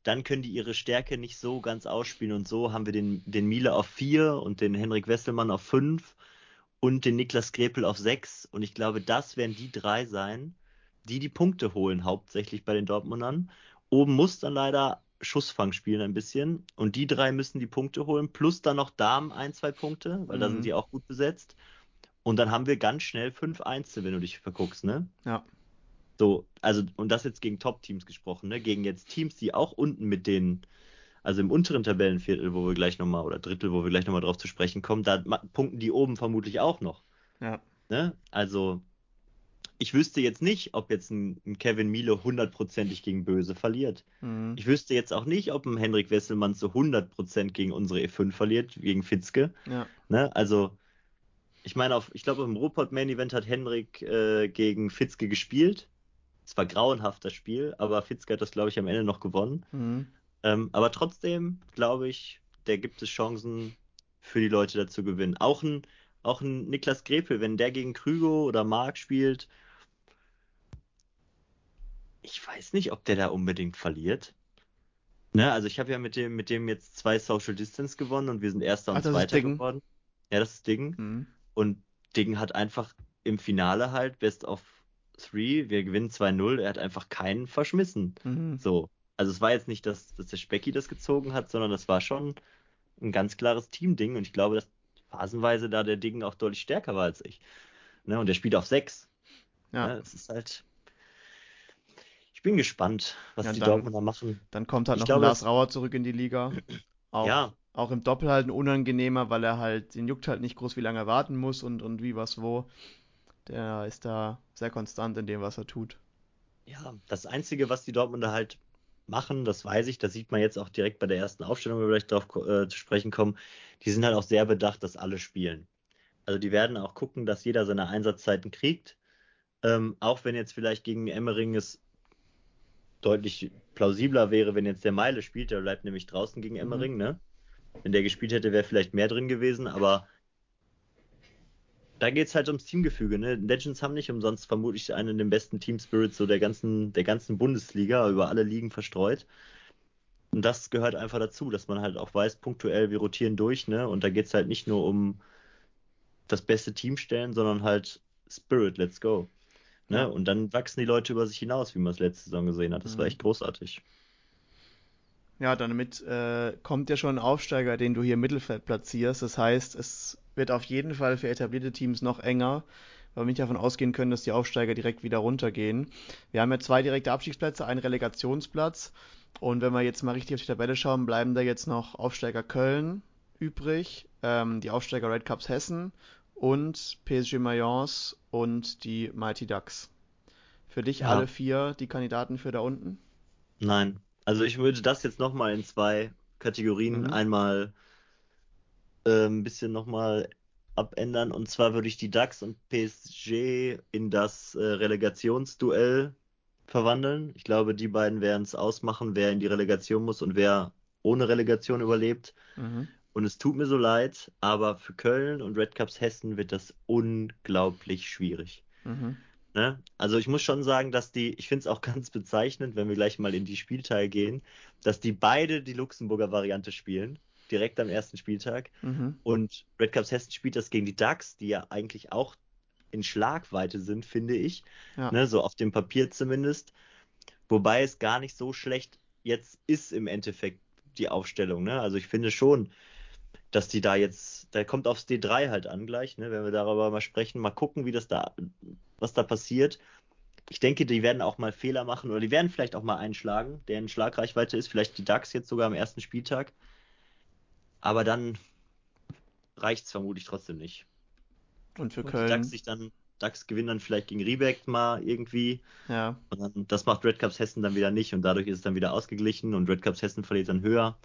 dann können die ihre Stärke nicht so ganz ausspielen. Und so haben wir den, den Miele auf 4 und den Henrik Wesselmann auf 5 und den Niklas Grepel auf 6. Und ich glaube, das werden die drei sein, die die Punkte holen, hauptsächlich bei den Dortmundern. Oben muss dann leider Schussfang spielen ein bisschen. Und die drei müssen die Punkte holen, plus dann noch Damen ein, zwei Punkte, weil mhm. da sind die auch gut besetzt. Und dann haben wir ganz schnell 5-1, wenn du dich verguckst, ne? Ja. So, also, und das jetzt gegen Top-Teams gesprochen, ne? Gegen jetzt Teams, die auch unten mit den, also im unteren Tabellenviertel, wo wir gleich nochmal, oder Drittel, wo wir gleich nochmal drauf zu sprechen kommen, da punkten die oben vermutlich auch noch. Ja. Ne? Also, ich wüsste jetzt nicht, ob jetzt ein, ein Kevin Miele hundertprozentig gegen Böse verliert. Mhm. Ich wüsste jetzt auch nicht, ob ein Henrik Wesselmann zu 100% gegen unsere E5 verliert, gegen Fitzke. Ja. Ne? Also, ich meine, auf, ich glaube, im Ruhrpott Main Event hat Henrik äh, gegen Fitzke gespielt. Es war grauenhaft das Spiel, aber Fitzke hat das, glaube ich, am Ende noch gewonnen. Mhm. Ähm, aber trotzdem, glaube ich, der gibt es Chancen für die Leute dazu gewinnen. Auch ein, auch ein Niklas Grepel, wenn der gegen Krügo oder Mark spielt, ich weiß nicht, ob der da unbedingt verliert. Ne, also ich habe ja mit dem, mit dem jetzt zwei Social Distance gewonnen und wir sind Erster und Ach, Zweiter geworden. Ja, das ist Ding. Mhm. Und Ding hat einfach im Finale halt Best of 3, wir gewinnen 2-0, er hat einfach keinen verschmissen. Mhm. So. Also es war jetzt nicht, dass, dass der Specki das gezogen hat, sondern das war schon ein ganz klares Teamding und ich glaube, dass phasenweise da der Ding auch deutlich stärker war als ich. Ne? Und der spielt auf 6. Ja. Ne? Es ist halt. Ich bin gespannt, was ja, die dann, Dortmunder machen. Dann kommt halt ich noch glaube, Lars Rauer zurück in die Liga. Auch, ja. auch im Doppel halt ein unangenehmer, weil er halt, den juckt halt nicht groß, wie lange er warten muss und, und wie was wo. Der ist da sehr konstant in dem, was er tut. Ja, das Einzige, was die Dortmunder halt machen, das weiß ich, das sieht man jetzt auch direkt bei der ersten Aufstellung, wenn wir gleich darauf äh, zu sprechen kommen, die sind halt auch sehr bedacht, dass alle spielen. Also die werden auch gucken, dass jeder seine Einsatzzeiten kriegt. Ähm, auch wenn jetzt vielleicht gegen Emmering es deutlich plausibler wäre, wenn jetzt der Meile spielt, der bleibt nämlich draußen gegen mhm. Emmering, mhm. ne? Wenn der gespielt hätte, wäre vielleicht mehr drin gewesen, aber da geht es halt ums Teamgefüge. Ne? Legends haben nicht umsonst vermutlich einen der besten Team Spirits so der ganzen, der ganzen Bundesliga, über alle Ligen verstreut. Und das gehört einfach dazu, dass man halt auch weiß, punktuell, wir rotieren durch, ne? Und da geht es halt nicht nur um das beste Team stellen, sondern halt Spirit, let's go. Ne? Und dann wachsen die Leute über sich hinaus, wie man es letzte Saison gesehen hat. Das mhm. war echt großartig. Ja, damit äh, kommt ja schon ein Aufsteiger, den du hier im Mittelfeld platzierst. Das heißt, es wird auf jeden Fall für etablierte Teams noch enger, weil wir nicht davon ausgehen können, dass die Aufsteiger direkt wieder runtergehen. Wir haben ja zwei direkte Abstiegsplätze, einen Relegationsplatz. Und wenn wir jetzt mal richtig auf die Tabelle schauen, bleiben da jetzt noch Aufsteiger Köln übrig, ähm, die Aufsteiger Red Cups Hessen und PSG Mayence und die Mighty Ducks. Für dich ja. alle vier die Kandidaten für da unten? Nein. Also ich würde das jetzt nochmal in zwei Kategorien mhm. einmal äh, ein bisschen nochmal abändern. Und zwar würde ich die DAX und PSG in das äh, Relegationsduell verwandeln. Ich glaube, die beiden werden es ausmachen, wer in die Relegation muss und wer ohne Relegation überlebt. Mhm. Und es tut mir so leid, aber für Köln und Red Cups Hessen wird das unglaublich schwierig. Mhm. Ne? Also ich muss schon sagen, dass die, ich finde es auch <laughs> ganz bezeichnend, wenn wir gleich mal in die Spielteil gehen, dass die beide die Luxemburger Variante spielen, direkt am ersten Spieltag. Mhm. Und Red Cups Hessen spielt das gegen die Ducks, die ja eigentlich auch in Schlagweite sind, finde ich. Ja. Ne? So auf dem Papier zumindest. Wobei es gar nicht so schlecht jetzt ist im Endeffekt die Aufstellung. Ne? Also ich finde schon, dass die da jetzt, da kommt aufs D3 halt an gleich, ne, wenn wir darüber mal sprechen, mal gucken, wie das da, was da passiert. Ich denke, die werden auch mal Fehler machen oder die werden vielleicht auch mal einschlagen, der in Schlagreichweite ist, vielleicht die DAX jetzt sogar am ersten Spieltag. Aber dann reicht es vermutlich trotzdem nicht. Und für Und Köln. DAX sich dann, DAX gewinnt dann vielleicht gegen Riebeck mal irgendwie. Ja. Und dann, das macht Red Cups Hessen dann wieder nicht und dadurch ist es dann wieder ausgeglichen und Red Cups Hessen verliert dann höher.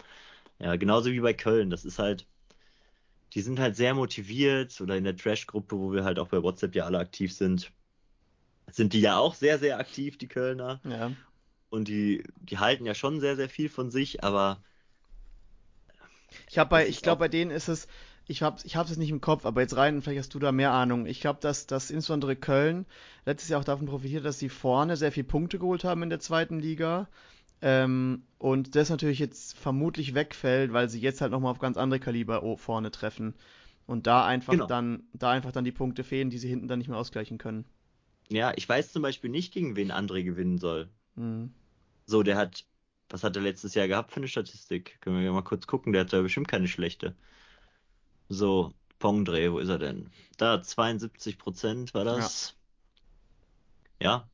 Ja, genauso wie bei Köln. Das ist halt, die sind halt sehr motiviert oder in der Trash-Gruppe, wo wir halt auch bei WhatsApp ja alle aktiv sind, sind die ja auch sehr, sehr aktiv, die Kölner. Ja. Und die, die halten ja schon sehr, sehr viel von sich, aber. Ich habe bei, ich glaube, bei denen ist es, ich habe ich es nicht im Kopf, aber jetzt rein, vielleicht hast du da mehr Ahnung. Ich glaube, dass, dass insbesondere Köln letztes Jahr auch davon profitiert, dass sie vorne sehr viele Punkte geholt haben in der zweiten Liga ähm, und das natürlich jetzt vermutlich wegfällt, weil sie jetzt halt nochmal auf ganz andere Kaliber vorne treffen. Und da einfach genau. dann, da einfach dann die Punkte fehlen, die sie hinten dann nicht mehr ausgleichen können. Ja, ich weiß zum Beispiel nicht, gegen wen André gewinnen soll. Mhm. So, der hat, was hat er letztes Jahr gehabt für eine Statistik? Können wir mal kurz gucken, der hat da bestimmt keine schlechte. So, Pongdre, wo ist er denn? Da, 72 Prozent war das. Ja. ja,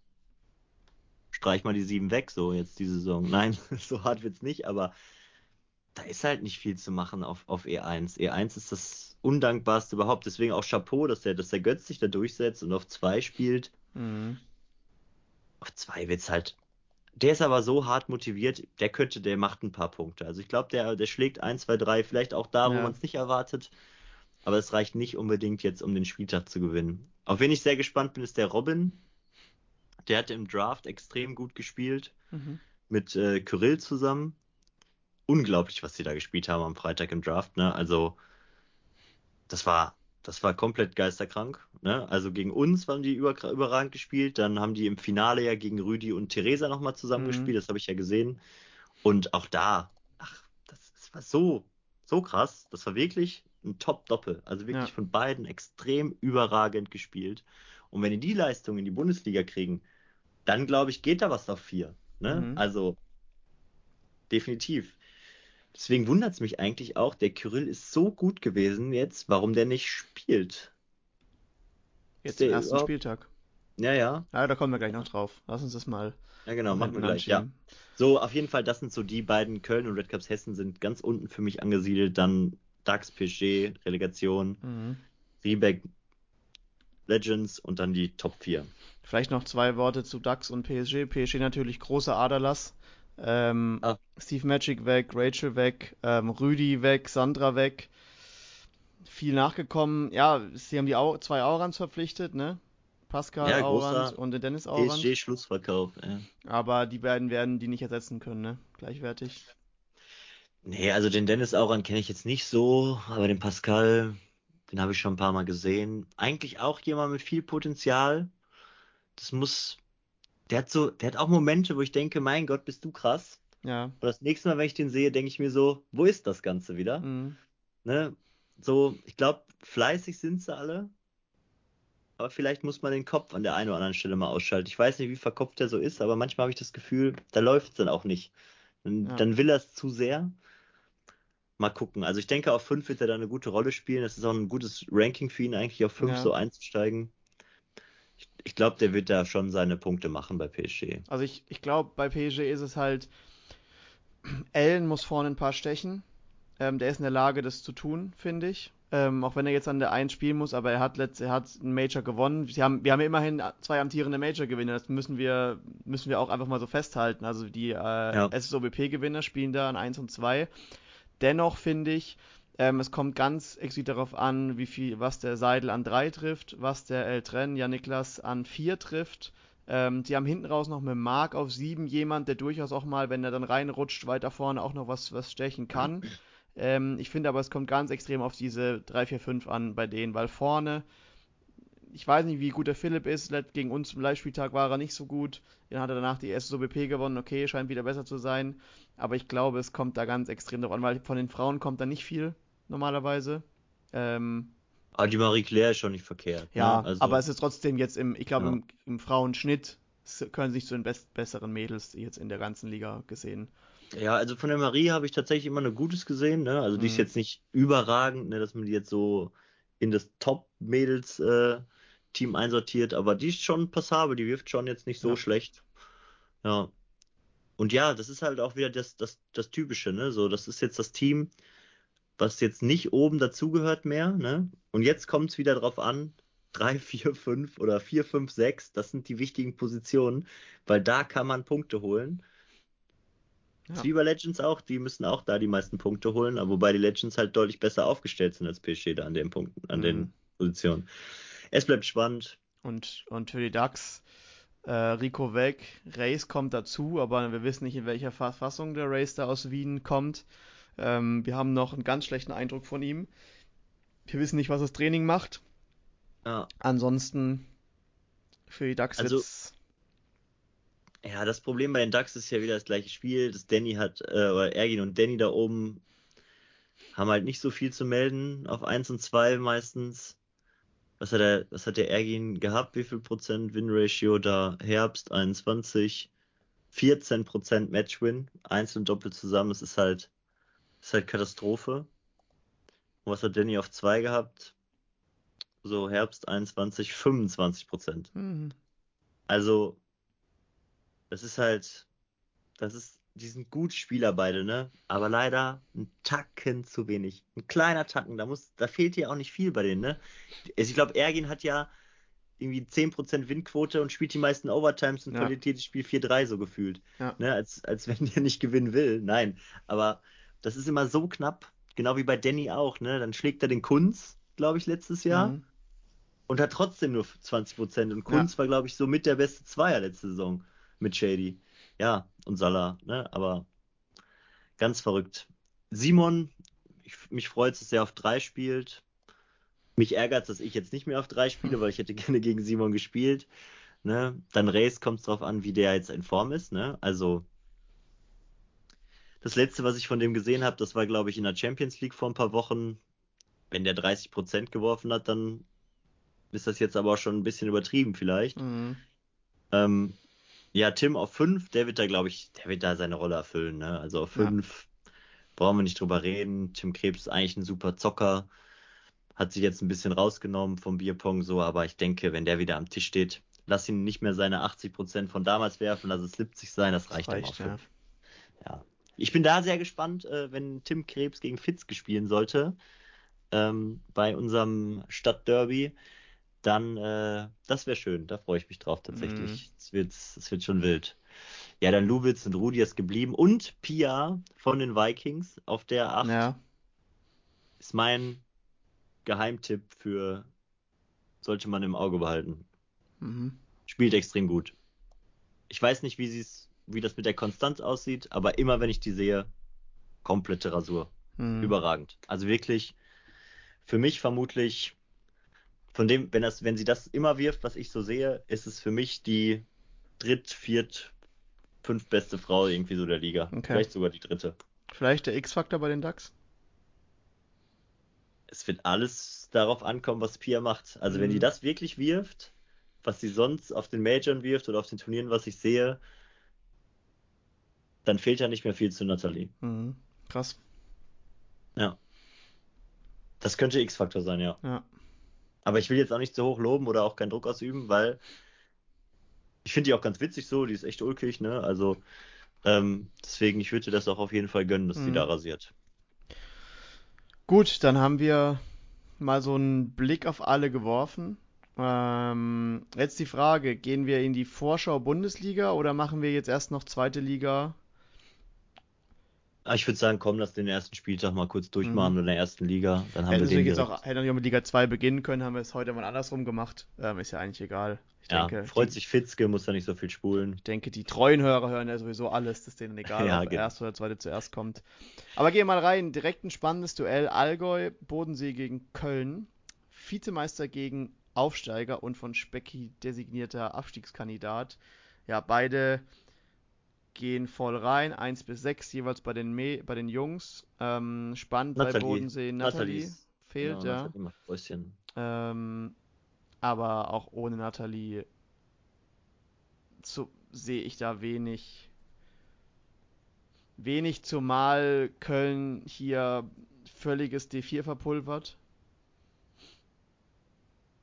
streich mal die sieben weg, so jetzt die Saison. Nein, <laughs> so hart wird's nicht, aber da ist halt nicht viel zu machen auf, auf E1. E1 ist das undankbarste überhaupt. Deswegen auch Chapeau, dass der, dass der Götz sich da durchsetzt und auf zwei spielt. Mhm. Auf zwei wird's halt. Der ist aber so hart motiviert, der könnte, der macht ein paar Punkte. Also ich glaube, der, der schlägt 1, 2, 3, vielleicht auch da, ja. wo man es nicht erwartet. Aber es reicht nicht unbedingt jetzt, um den Spieltag zu gewinnen. Auf wen ich sehr gespannt bin, ist der Robin. Der hatte im Draft extrem gut gespielt. Mhm. Mit äh, Kyrill zusammen. Unglaublich, was sie da gespielt haben am Freitag im Draft. Ne? Also, das war, das war komplett geisterkrank. Ne? Also gegen uns haben die über, überragend gespielt. Dann haben die im Finale ja gegen Rüdi und Theresa nochmal zusammen mhm. gespielt. Das habe ich ja gesehen. Und auch da, ach, das, das war so, so krass. Das war wirklich ein Top-Doppel. Also wirklich ja. von beiden extrem überragend gespielt. Und wenn die die Leistung in die Bundesliga kriegen, dann glaube ich, geht da was auf vier. Ne? Mhm. Also definitiv. Deswegen wundert es mich eigentlich auch, der Kyrill ist so gut gewesen jetzt, warum der nicht spielt. Jetzt im ersten Spieltag. Ja, ja. Ja, da kommen wir gleich noch drauf. Lass uns das mal. Ja, genau, machen wir gleich. Ja. So, auf jeden Fall, das sind so die beiden. Köln und Red Cups Hessen sind ganz unten für mich angesiedelt. Dann DAX, PSG, Relegation, mhm. Riebeck, Legends und dann die Top 4. Vielleicht noch zwei Worte zu DAX und PSG. PSG natürlich großer Aderlass. Ähm, ah. Steve Magic weg, Rachel weg, ähm, Rüdi weg, Sandra weg. Viel nachgekommen. Ja, sie haben die Au zwei Aurans verpflichtet, ne? Pascal Ja, Aurand großer und den Dennis Aurand. PSG-Schlussverkauf, ja. Aber die beiden werden die nicht ersetzen können, ne? Gleichwertig. Nee, also den Dennis Auran kenne ich jetzt nicht so, aber den Pascal, den habe ich schon ein paar Mal gesehen. Eigentlich auch jemand mit viel Potenzial. Das muss, der hat so, der hat auch Momente, wo ich denke, mein Gott, bist du krass. Ja. Und das nächste Mal, wenn ich den sehe, denke ich mir so, wo ist das Ganze wieder? Mhm. Ne? So, ich glaube, fleißig sind sie alle. Aber vielleicht muss man den Kopf an der einen oder anderen Stelle mal ausschalten. Ich weiß nicht, wie verkopft er so ist, aber manchmal habe ich das Gefühl, da läuft es dann auch nicht. Dann, Ja. dann will er es zu sehr. Mal gucken. Also ich denke, auf 5 wird er da eine gute Rolle spielen. Das ist auch ein gutes Ranking für ihn, eigentlich auf 5 Ja. so einzusteigen. Ich, glaube, der wird da schon seine Punkte machen bei PSG. Also ich, ich glaube, bei PSG ist es halt, <clears throat> Allen muss vorne ein paar stechen. Ähm, der ist in der Lage, das zu tun, finde ich. Ähm, auch wenn er jetzt an der 1 spielen muss, aber er hat letzt, er hat einen Major gewonnen. Sie haben, wir haben ja immerhin zwei amtierende Major-Gewinner, das müssen wir, müssen wir auch einfach mal so festhalten. Also die äh, Ja. SSOBP-Gewinner spielen da an 1 und 2. Dennoch finde ich, ähm, es kommt ganz explizit darauf an, wie viel, was der Seidel an 3 trifft, was der Eltren, ja Niklas, an 4 trifft. Ähm, sie haben hinten raus noch mit Mark auf 7 jemand, der durchaus auch mal, wenn er dann reinrutscht, weiter vorne auch noch was, was stechen kann. Ähm, ich finde aber, es kommt ganz extrem auf diese 3, 4, 5 an bei denen, weil vorne, ich weiß nicht, wie gut der Philipp ist. Gegen uns im Live-Spieltag war er nicht so gut. Dann hat er danach die SSOBP gewonnen. Okay, scheint wieder besser zu sein. Aber ich glaube, es kommt da ganz extrem drauf an, weil von den Frauen kommt da nicht viel normalerweise. Ähm, Aber die Marie Claire ist schon nicht verkehrt. ja, ne? Also, aber es ist trotzdem jetzt im, ich glaube, Ja. im, im Frauenschnitt können sich zu den best, besseren Mädels jetzt in der ganzen Liga gesehen. Ja, also von der Marie habe ich tatsächlich immer nur Gutes gesehen, ne? Also die ist Mhm. jetzt nicht überragend, ne, dass man die jetzt so in das Top-Mädels-Team einsortiert, aber die ist schon passabel, die wirft schon jetzt nicht so Ja. schlecht. Ja. Und ja, das ist halt auch wieder das, das, das Typische, ne? So, das ist jetzt das Team, was jetzt nicht oben dazugehört mehr, ne? Und jetzt kommt es wieder drauf an, 3, 4, 5 oder 4, 5, 6, das sind die wichtigen Positionen, weil da kann man Punkte holen. Ja. wie bei Legends auch, die müssen auch da die meisten Punkte holen, aber wobei die Legends halt deutlich besser aufgestellt sind als PSG da an den Punkten, an Mhm. den Positionen. Es bleibt spannend. Und, und für die Ducks, äh, Rico weg, Reis kommt dazu, aber wir wissen nicht, in welcher Verfassung der Reis da aus Wien kommt. Ähm, wir haben noch einen ganz schlechten Eindruck von ihm. Wir wissen nicht, was das Training macht. Ja, Ansonsten für die Ducks Also- wird's. ja, das Problem bei den Ducks ist ja wieder das gleiche Spiel. Das Danny hat, äh, oder Ergin und Danny da oben haben halt nicht so viel zu melden auf 1 und 2 meistens. Was hat der, was hat der Ergin gehabt? Wie viel Prozent Win-Ratio da? Herbst 21, 14 Prozent Matchwin, Einzel und Doppel zusammen. Es ist halt, ist halt Katastrophe. Und was hat Danny auf 2 gehabt? So Herbst 21, 25 Prozent. Mhm. Also, das ist halt, das ist, die sind gut Spieler beide, ne? Aber leider ein Tacken zu wenig. Ein kleiner Tacken, da muss, da fehlt ja auch nicht viel bei denen, ne? Also ich glaube, Ergin hat ja irgendwie 10% Windquote und spielt die meisten Overtimes und Ja. verliert jedes Spiel 4-3 so gefühlt. Ja. Ne? Als, als wenn der nicht gewinnen will. Nein. Aber das ist immer so knapp, genau wie bei Danny auch, ne? Dann schlägt er den Kunz, glaube ich, letztes Jahr Mhm. und hat trotzdem nur 20%. Und Kunz war, glaube ich, so mit der beste Zweier letzte Saison mit Shady. Ja, und Salah, ne? Aber ganz verrückt. Simon, ich, mich freut es, dass er auf drei spielt. Mich ärgert dass ich jetzt nicht mehr auf drei spiele, weil ich hätte <laughs> gerne gegen Simon gespielt. Ne? Dann Race kommt es drauf an, wie der jetzt in Form ist. Ne? Also das letzte, was ich von dem gesehen habe, das war, glaube ich, in der Champions League vor ein paar Wochen. Wenn der 30% geworfen hat, dann ist das jetzt aber auch schon ein bisschen übertrieben vielleicht. Mhm. Ähm, ja, Tim auf 5, der wird da, glaube ich, der wird da seine Rolle erfüllen. Ne? Also auf Ja. 5 brauchen wir nicht drüber reden. Tim Krebs ist eigentlich ein super Zocker. Hat sich jetzt ein bisschen rausgenommen vom Bierpong so, aber ich denke, wenn der wieder am Tisch steht, lass ihn nicht mehr seine 80% von damals werfen, lass es 70 sein, das reicht, reicht, dann auf ja. 5. Ja. Ich bin da sehr gespannt, äh, wenn Tim Krebs gegen Fitzke spielen sollte, ähm, bei unserem Stadtderby, dann, äh, das wäre schön, da freue ich mich drauf tatsächlich. Es wird, es wird schon wild. Ja, dann Lubitz und Rudi ist geblieben und Pia von den Vikings auf der 8 Ja. ist mein Geheimtipp für, sollte man im Auge behalten. Mhm. Spielt extrem gut. Ich weiß nicht, wie sie es wie das mit der Konstanz aussieht, aber immer wenn ich die sehe, komplette Rasur. Mhm. Überragend. Also wirklich, für mich vermutlich, von dem, wenn das, wenn sie das immer wirft, was ich so sehe, ist es für mich die dritt, viert, fünf beste Frau irgendwie so der Liga. Okay. Vielleicht sogar die dritte. Vielleicht der X-Faktor bei den DAX? Es wird alles darauf ankommen, was Pia macht. Also mhm. wenn die mhm. das wirklich wirft, was sie sonst auf den Majors wirft oder auf den Turnieren, was ich sehe, dann fehlt ja nicht mehr viel zu Nathalie. Mhm. Krass. Ja. Das könnte X-Faktor sein, ja. Ja. Aber ich will jetzt auch nicht zu hoch loben oder auch keinen Druck ausüben, weil ich finde die auch ganz witzig so, die ist echt ulkig, ne? Also ähm, deswegen, ich würde das auch auf jeden Fall gönnen, dass mhm. die da rasiert. Gut, dann haben wir mal so einen Blick auf alle geworfen. Ähm, jetzt die Frage, gehen wir in die Vorschau Bundesliga oder machen wir jetzt erst noch zweite Liga ich würde sagen, komm, lass den ersten Spieltag mal kurz durchmachen mhm. in der ersten Liga. Dann haben ja, wir den jetzt auch, hätten wir mit Liga 2 beginnen können, haben wir es heute mal andersrum gemacht. Ähm, ist ja eigentlich egal. Ich ja, denke, freut die, sich Fitzke, muss da nicht so viel spulen. Ich denke, die treuen Hörer hören ja sowieso alles, das ist denen egal, <laughs> ja, ob genau. erste oder zweite zuerst kommt. Aber gehen wir mal rein. Direkt ein spannendes Duell. Allgäu, Bodensee gegen Köln. Vizemeister gegen Aufsteiger und von Specki designierter Abstiegskandidat. Ja, beide gehen voll rein, 1 bis 6 jeweils bei den, Me bei den Jungs. Ähm, spannend Nathalie. bei Bodensee, Nathalie, Nathalie fehlt, genau, ja. Ähm, aber auch ohne Nathalie sehe ich da wenig, wenig, zumal Köln hier völliges D4 verpulvert.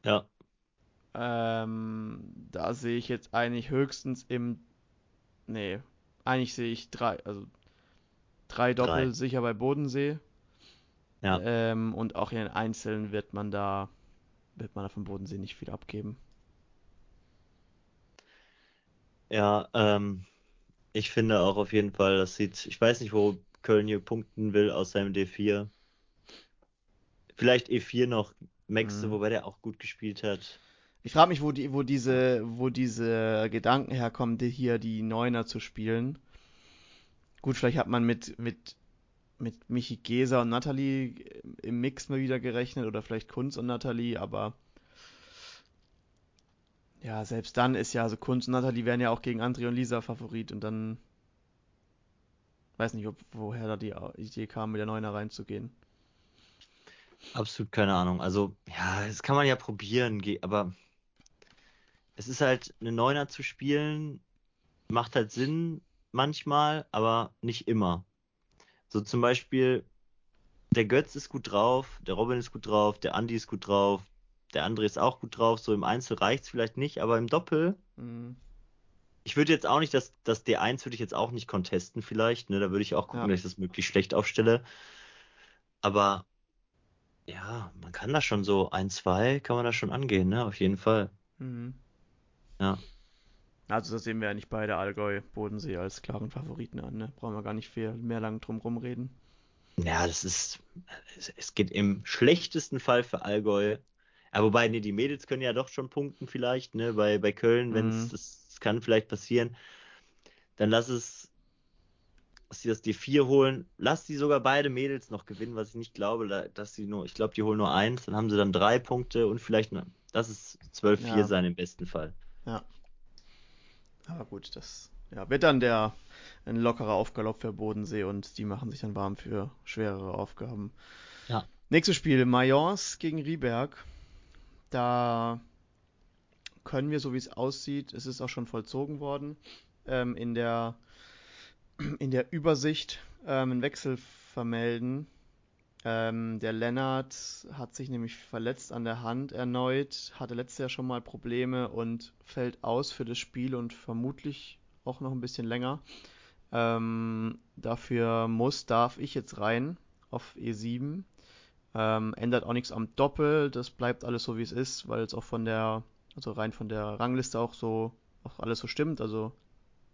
Ja. Ähm, da sehe ich jetzt eigentlich höchstens im. Nee, eigentlich sehe ich drei, also drei Doppel drei. sicher bei Bodensee. Ja. Ähm, und auch in den Einzelnen wird man da, wird man da vom Bodensee nicht viel abgeben. Ja, ähm, ich finde auch auf jeden Fall, das sieht, ich weiß nicht, wo Köln hier punkten will aus seinem D4. Vielleicht E4 noch Maxe, mhm. wobei der auch gut gespielt hat. Ich frage mich, wo, die, wo, diese, wo diese Gedanken herkommen, die hier die Neuner zu spielen. Gut, vielleicht hat man mit, mit, mit Michi Geser und Nathalie im Mix mal wieder gerechnet oder vielleicht Kunz und Nathalie, aber ja, selbst dann ist ja, also Kunz und Nathalie wären ja auch gegen André und Lisa Favorit und dann weiß nicht, ob, woher da die Idee kam, mit der Neuner reinzugehen. Absolut keine Ahnung. Also, ja, das kann man ja probieren, aber es ist halt eine Neuner zu spielen, macht halt Sinn manchmal, aber nicht immer. So zum Beispiel, der Götz ist gut drauf, der Robin ist gut drauf, der Andi ist gut drauf, der André ist auch gut drauf. So im Einzel reicht es vielleicht nicht, aber im Doppel. Mhm. Ich würde jetzt auch nicht, das, das D1 würde ich jetzt auch nicht contesten, vielleicht. Ne? Da würde ich auch gucken, ja. dass ich das möglichst schlecht aufstelle. Aber ja, man kann da schon so ein, zwei kann man da schon angehen, ne? Auf jeden Fall. Mhm. Ja. Also da sehen wir ja nicht beide Allgäu, Bodensee als klaren Favoriten an, ne? Brauchen wir gar nicht viel mehr lang drum rumreden. Ja, das ist, es geht im schlechtesten Fall für Allgäu. Ja, wobei, nee, die Mädels können ja doch schon punkten vielleicht, ne, bei, bei Köln, wenn es, mhm. das, das kann vielleicht passieren. Dann lass es, dass sie das D4 holen. Lass die sogar beide Mädels noch gewinnen, was ich nicht glaube, dass sie nur, ich glaube, die holen nur eins, dann haben sie dann drei Punkte und vielleicht, lass es 12-4 ja. sein im besten Fall. Ja. Aber gut, das ja, wird dann der ein lockerer Aufgalopp für Bodensee und die machen sich dann warm für schwerere Aufgaben. Ja. Nächstes Spiel, Mayence gegen Rieberg. Da können wir, so wie es aussieht, es ist auch schon vollzogen worden, ähm, in, der, in der Übersicht ähm, einen Wechsel vermelden. Ähm, der Lennart hat sich nämlich verletzt an der Hand erneut, hatte letztes Jahr schon mal Probleme und fällt aus für das Spiel und vermutlich auch noch ein bisschen länger. Ähm, dafür muss, darf ich jetzt rein auf E7. Ähm, ändert auch nichts am Doppel, das bleibt alles so wie es ist, weil es auch von der, also rein von der Rangliste auch so, auch alles so stimmt. Also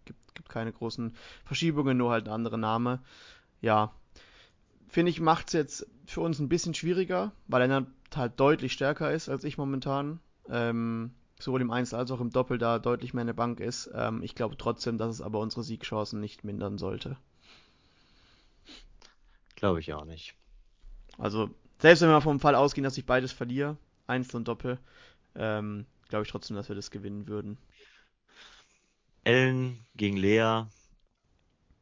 gibt, gibt keine großen Verschiebungen, nur halt ein anderer Name. Ja, finde ich, macht es jetzt für uns ein bisschen schwieriger, weil er halt deutlich stärker ist als ich momentan. Ähm, sowohl im Einzel als auch im Doppel da deutlich mehr eine Bank ist. Ähm, ich glaube trotzdem, dass es aber unsere Siegchancen nicht mindern sollte. Glaube ich auch nicht. Also, selbst wenn wir vom Fall ausgehen, dass ich beides verliere, Einzel und Doppel, ähm, glaube ich trotzdem, dass wir das gewinnen würden. Ellen gegen Lea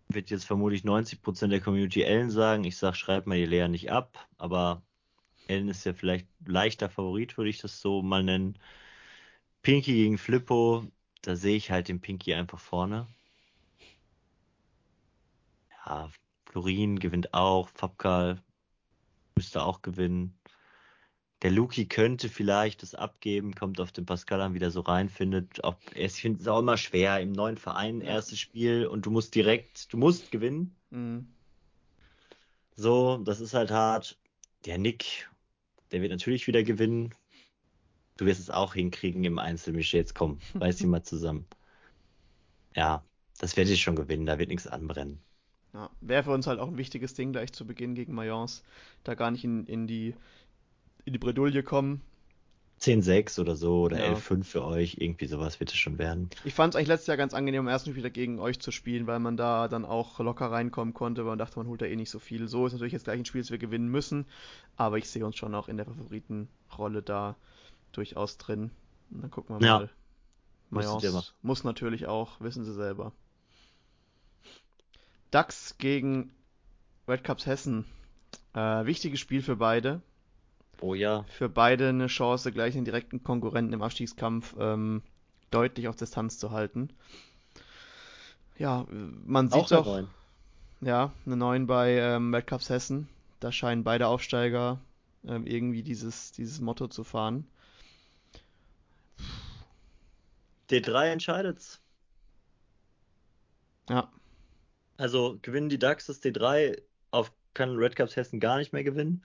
wird jetzt vermutlich 90% der Community Ellen sagen. Ich sage, schreibt mal die Lea nicht ab, aber Ellen ist ja vielleicht leichter Favorit, würde ich das so mal nennen. Pinky gegen Flippo, da sehe ich halt den Pinky einfach vorne. Ja, Florin gewinnt auch, Fabkal müsste auch gewinnen. Der Luki könnte vielleicht das abgeben, kommt auf den Pascal an, wieder so reinfindet. Auch, ich finde es auch immer schwer im neuen Verein, erstes Spiel und du musst direkt, du musst gewinnen. Mhm. So, das ist halt hart. Der Nick, der wird natürlich wieder gewinnen. Du wirst es auch hinkriegen im Einzel, Michel. Jetzt komm, <laughs> reiß die mal zusammen. Ja, das werde ich schon gewinnen, da wird nichts anbrennen. Ja, wäre für uns halt auch ein wichtiges Ding gleich zu Beginn gegen Mayence, da gar nicht in, in die in die Bredouille kommen. 10-6 oder so oder Ja. 11-5 für euch, irgendwie sowas wird es schon werden. Ich fand es eigentlich letztes Jahr ganz angenehm, im ersten Spiel wieder gegen euch zu spielen, weil man da dann auch locker reinkommen konnte, weil man dachte, man holt da eh nicht so viel. So ist natürlich jetzt gleich ein Spiel, das wir gewinnen müssen, aber ich sehe uns schon auch in der Favoritenrolle da durchaus drin. Und dann gucken wir Ja. mal. Ihr Mayence muss natürlich auch, wissen sie selber. DAX gegen Red Cups Hessen. Äh, wichtiges Spiel für beide. Oh ja, Für beide eine Chance, gleich den direkten Konkurrenten im Abstiegskampf ähm, deutlich auf Distanz zu halten. Ja, man sieht auch doch, ja, eine 9 bei ähm, Red Cups Hessen. Da scheinen beide Aufsteiger ähm, irgendwie dieses, dieses Motto zu fahren. D3 entscheidet's. Ja, Also gewinnen die Ducks das D3, auf kann Red Cups Hessen gar nicht mehr gewinnen.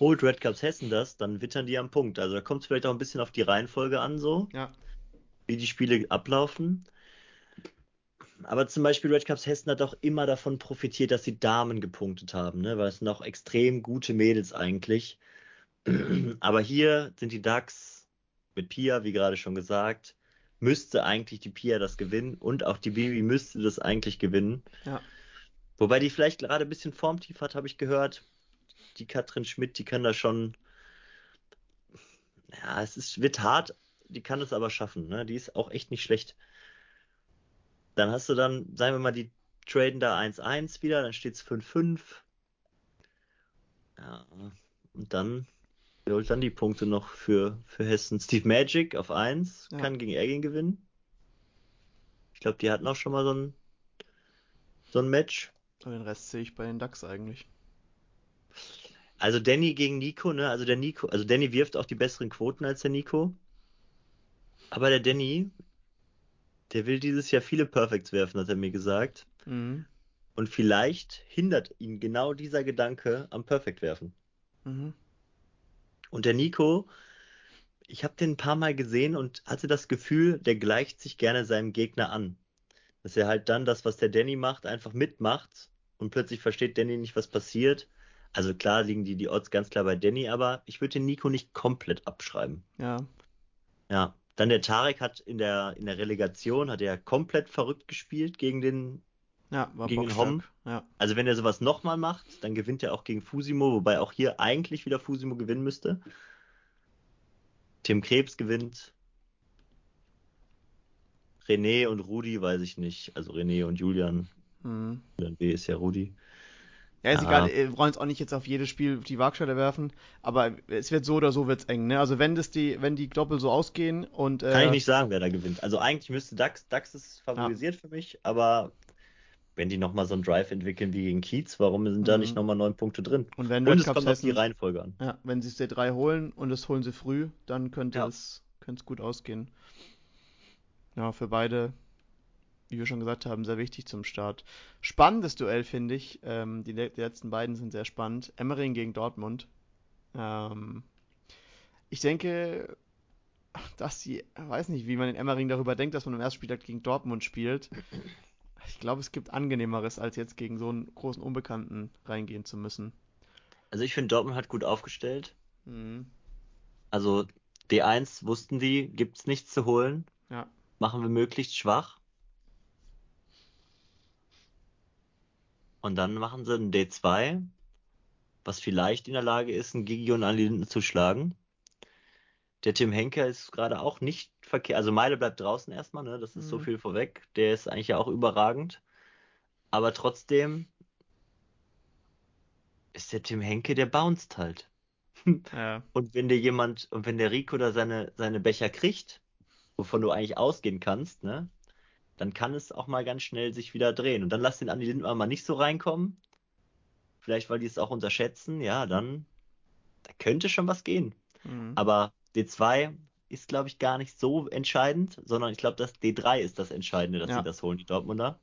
Holt Red Cups Hessen das, dann wittern die am Punkt. Also da kommt es vielleicht auch ein bisschen auf die Reihenfolge an, so, ja, wie die Spiele ablaufen. Aber zum Beispiel Red Cups Hessen hat auch immer davon profitiert, dass die Damen gepunktet haben, ne? Weil es sind auch extrem gute Mädels eigentlich. <clears throat> Aber hier sind die Ducks mit Pia, wie gerade schon gesagt, müsste eigentlich die Pia das gewinnen und auch die Bibi müsste das eigentlich gewinnen. ja. Wobei die vielleicht gerade ein bisschen Formtief hat, habe ich gehört. Die Katrin Schmidt, die kann da schon. Ja, es ist, wird hart, die kann es aber schaffen. Ne? Die ist auch echt nicht schlecht. Dann hast du dann, sagen wir mal, die traden da 1-1 wieder, dann steht es 5-5. Ja, und dann holt dann die Punkte noch für, für Hessen. Steve Magic auf 1 Ja. kann gegen Ergin gewinnen. Ich glaube, die hatten auch schon mal so ein, so ein Match. Und den Rest sehe ich bei den DAX eigentlich. Also Danny gegen Nico, ne? Also der Nico, also Danny wirft auch die besseren Quoten als der Nico. Aber der Danny, der will dieses Jahr viele Perfects werfen, hat er mir gesagt. Mhm. Und vielleicht hindert ihn genau dieser Gedanke am Perfect werfen. Mhm. Und der Nico, ich habe den ein paar Mal gesehen und hatte das Gefühl, der gleicht sich gerne seinem Gegner an. Dass er halt dann das, was der Danny macht, einfach mitmacht und plötzlich versteht Danny nicht, was passiert. Also klar liegen die, die Odds ganz klar bei Danny, aber ich würde den Nico nicht komplett abschreiben. Ja, Ja. Dann der Tarek hat in der, in der Relegation, hat er komplett verrückt gespielt gegen den, ja, war Gegen den. Hom? Ja, also wenn er sowas nochmal macht, dann gewinnt er auch gegen Fusimo, wobei auch hier eigentlich wieder Fusimo gewinnen müsste. Tim Krebs gewinnt. René und Rudi weiß ich nicht. Also René und Julian. mhm. Julian B ist ja Rudi. Ja, ist Ja. egal, wir wollen es auch nicht jetzt auf jedes Spiel die Waagschale werfen, aber es wird so oder so wird's eng, ne? Also wenn das die, wenn die Doppel so ausgehen und Kann äh, ich nicht sagen, wer da gewinnt. Also eigentlich müsste DAX, DAX ist favorisiert für mich, aber wenn die nochmal so einen Drive entwickeln wie gegen Kiez, warum sind da Mhm. nicht nochmal neun Punkte drin? und wenn Und es kommt auf die Reihenfolge an. ja, wenn sie es D3 holen und das holen sie früh, dann könnte Ja. es könnte es gut ausgehen. Ja, für beide, wie wir schon gesagt haben, sehr wichtig zum Start. Spannendes Duell finde ich. Ähm, die, le- die letzten beiden sind sehr spannend. Emmering gegen Dortmund. Ähm, ich denke, dass sie, weiß nicht, wie man in Emmering darüber denkt, dass man im ersten Spieltag gegen Dortmund spielt. Ich glaube, es gibt angenehmeres, als jetzt gegen so einen großen Unbekannten reingehen zu müssen. Also ich finde, Dortmund hat gut aufgestellt. Mhm. Also D1 wussten die, gibt's nichts zu holen. Ja. Machen wir möglichst schwach. Und dann machen sie ein D2, was vielleicht in der Lage ist, einen Gigi und Ali Linden zu schlagen. Der Tim Henker ist gerade auch nicht verkehrt. Also Meile bleibt draußen erstmal, ne? Das ist so Mhm. viel vorweg. Der ist eigentlich ja auch überragend. Aber trotzdem ist der Tim Henke, der bounced halt. <laughs> Ja. Und wenn dir jemand, und wenn der Rico da seine, seine Becher kriegt, wovon du eigentlich ausgehen kannst, ne? Dann kann es auch mal ganz schnell sich wieder drehen. Und dann lass den Andi Lindner mal nicht so reinkommen. Vielleicht, weil die es auch unterschätzen, ja, dann da könnte schon was gehen. Mhm. Aber D2 ist, glaube ich, gar nicht so entscheidend, sondern ich glaube, das D3 ist das Entscheidende, dass Ja. sie das holen, die Dortmunder.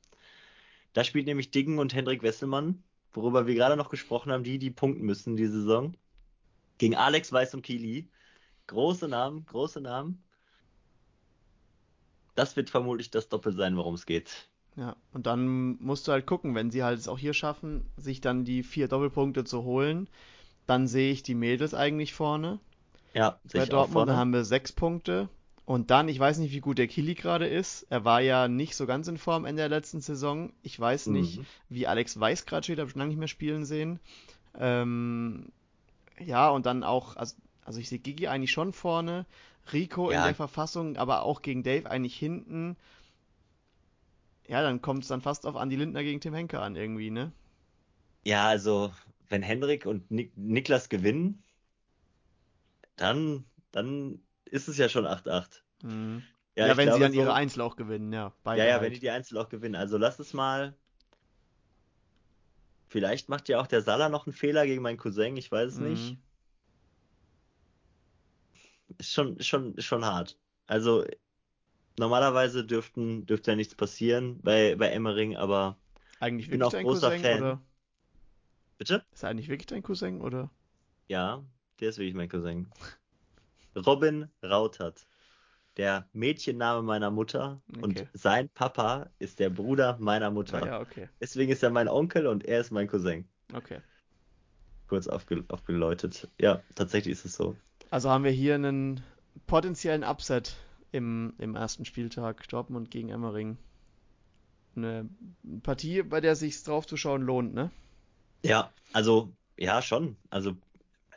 Da spielt nämlich Diggen und Hendrik Wesselmann, worüber wir gerade noch gesprochen haben, die, die punkten müssen diese Saison. Gegen Alex Weiß und Kili. Große Namen, große Namen. Das wird vermutlich das Doppel sein, worum es geht. Ja, und dann musst du halt gucken, wenn sie halt es auch hier schaffen, sich dann die vier Doppelpunkte zu holen, dann sehe ich die Mädels eigentlich vorne. Ja, Bei sehe ich auch Dortmund vorne. haben wir sechs Punkte. Und dann, ich weiß nicht, wie gut der Kili gerade ist. Er war ja nicht so ganz in Form Ende der letzten Saison. Ich weiß nicht, Mhm. wie Alex Weiß gerade steht, habe ich schon lange nicht mehr spielen sehen. Ähm, ja, und dann auch, also, also ich sehe Gigi eigentlich schon vorne, Rico in Ja. der Verfassung, aber auch gegen Dave eigentlich hinten. Ja, dann kommt es dann fast auf Andi Lindner gegen Tim Henke an irgendwie, ne? Ja, also, wenn Hendrik und Nik Niklas gewinnen, dann, dann ist es ja schon 8-8. Mhm. Ja, Ja, wenn sie glaube dann ihre so, Einzel auch gewinnen, ja. Ja, ja, halt. wenn die die Einzel auch gewinnen. Also lass es mal. Vielleicht macht ja auch der Salah noch einen Fehler gegen meinen Cousin, ich weiß es nicht. Ist schon, schon, schon hart. Also normalerweise dürften, dürfte ja nichts passieren bei, bei Emmering, aber Eigentlich bin wirklich auch großer Cousin, Fan. oder? bitte? Ist er eigentlich wirklich dein Cousin, oder? Ja, der ist wirklich mein Cousin. Robin Rautert. Der Mädchenname meiner Mutter und Okay. sein Papa ist der Bruder meiner Ah, Mutter. ja, okay. Deswegen ist er mein Onkel und er ist mein Cousin. Okay. Kurz aufge aufgeläutet. Ja, tatsächlich ist es so. Also haben wir hier einen potenziellen Upset im, im ersten Spieltag. Dortmund gegen Emmering. Eine Partie, bei der sich drauf zu schauen lohnt, ne? Ja, also, ja, schon. Also,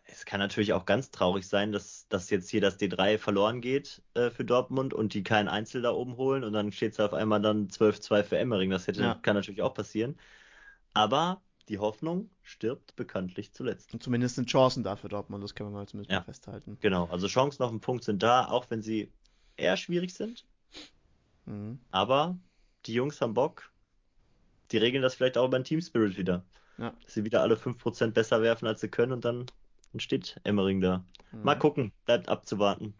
es kann natürlich auch ganz traurig sein, dass, dass jetzt hier das D3 verloren geht äh, für Dortmund und die keinen Einzel da oben holen und dann steht es auf einmal dann 12-2 für Emmering. Das hätte, Ja. kann natürlich auch passieren. Aber die Hoffnung stirbt bekanntlich zuletzt. Und zumindest sind Chancen da für Dortmund, das können wir mal zumindest Ja. mal festhalten. Genau, also Chancen auf den Punkt sind da, auch wenn sie eher schwierig sind. Mhm. Aber die Jungs haben Bock. Die regeln das vielleicht auch beim Team Spirit wieder. Ja. Dass sie wieder alle 5% besser werfen, als sie können und dann, dann steht Emmering da. Mal Mhm. gucken, bleibt abzuwarten.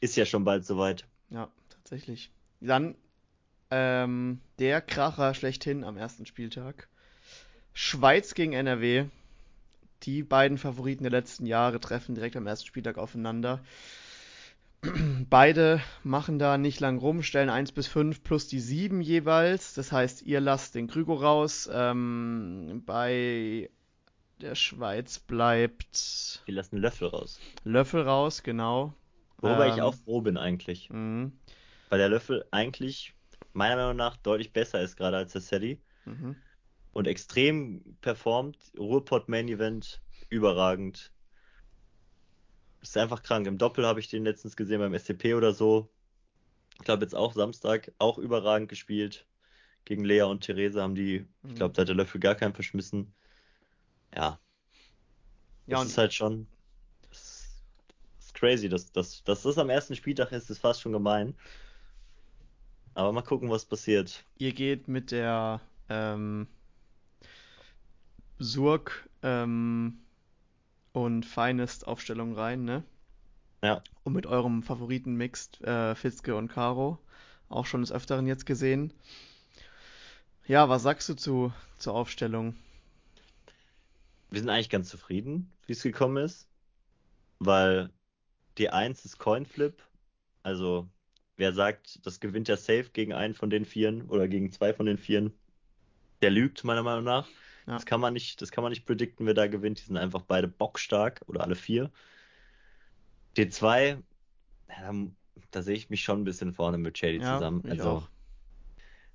Ist ja schon bald soweit. Ja, tatsächlich. Dann ähm, der Kracher schlechthin am ersten Spieltag. Schweiz gegen NRW. Die beiden Favoriten der letzten Jahre treffen direkt am ersten Spieltag aufeinander. <clears throat> Beide machen da nicht lang rum, stellen 1 bis 5 plus die 7 jeweils. Das heißt, ihr lasst den Krügo raus. Ähm, bei der Schweiz bleibt Wir lassen Löffel raus. Löffel raus, genau. Worüber ich Ähm, auch froh bin eigentlich. Mhm. Weil der Löffel eigentlich meiner Meinung nach deutlich besser ist gerade als der Sadie. Mhm. Und extrem performt. Ruhrpott Main Event, überragend. Ist einfach krank. Im Doppel habe ich den letztens gesehen beim SCP oder so. Ich glaube jetzt auch Samstag, auch überragend gespielt. Gegen Lea und Therese haben die, ich Mhm. glaube, da hat der Löffel gar keinen verschmissen. Ja, Ja, das und ist halt schon. Das ist crazy. Dass, dass, dass das am ersten Spieltag ist, ist fast schon gemein. Aber mal gucken, was passiert. ihr geht mit der ähm, Surg ähm, und Finest Aufstellung rein, ne? Ja. Und mit eurem Favoriten Mixed äh, Fitzke und Caro. Auch schon des Öfteren jetzt gesehen. Ja, was sagst du zu, zur Aufstellung? Wir sind eigentlich ganz zufrieden, wie es gekommen ist. Weil die 1 ist Coinflip. Also, wer sagt, das gewinnt ja safe gegen einen von den Vieren oder gegen zwei von den Vieren, der lügt, meiner Meinung nach. Ja. Das kann man nicht, das kann man nicht predikten, wer da gewinnt. Die sind einfach beide bockstark oder alle vier. D2 da, da sehe ich mich schon ein bisschen vorne mit Shady Ja, zusammen. ich Also, auch.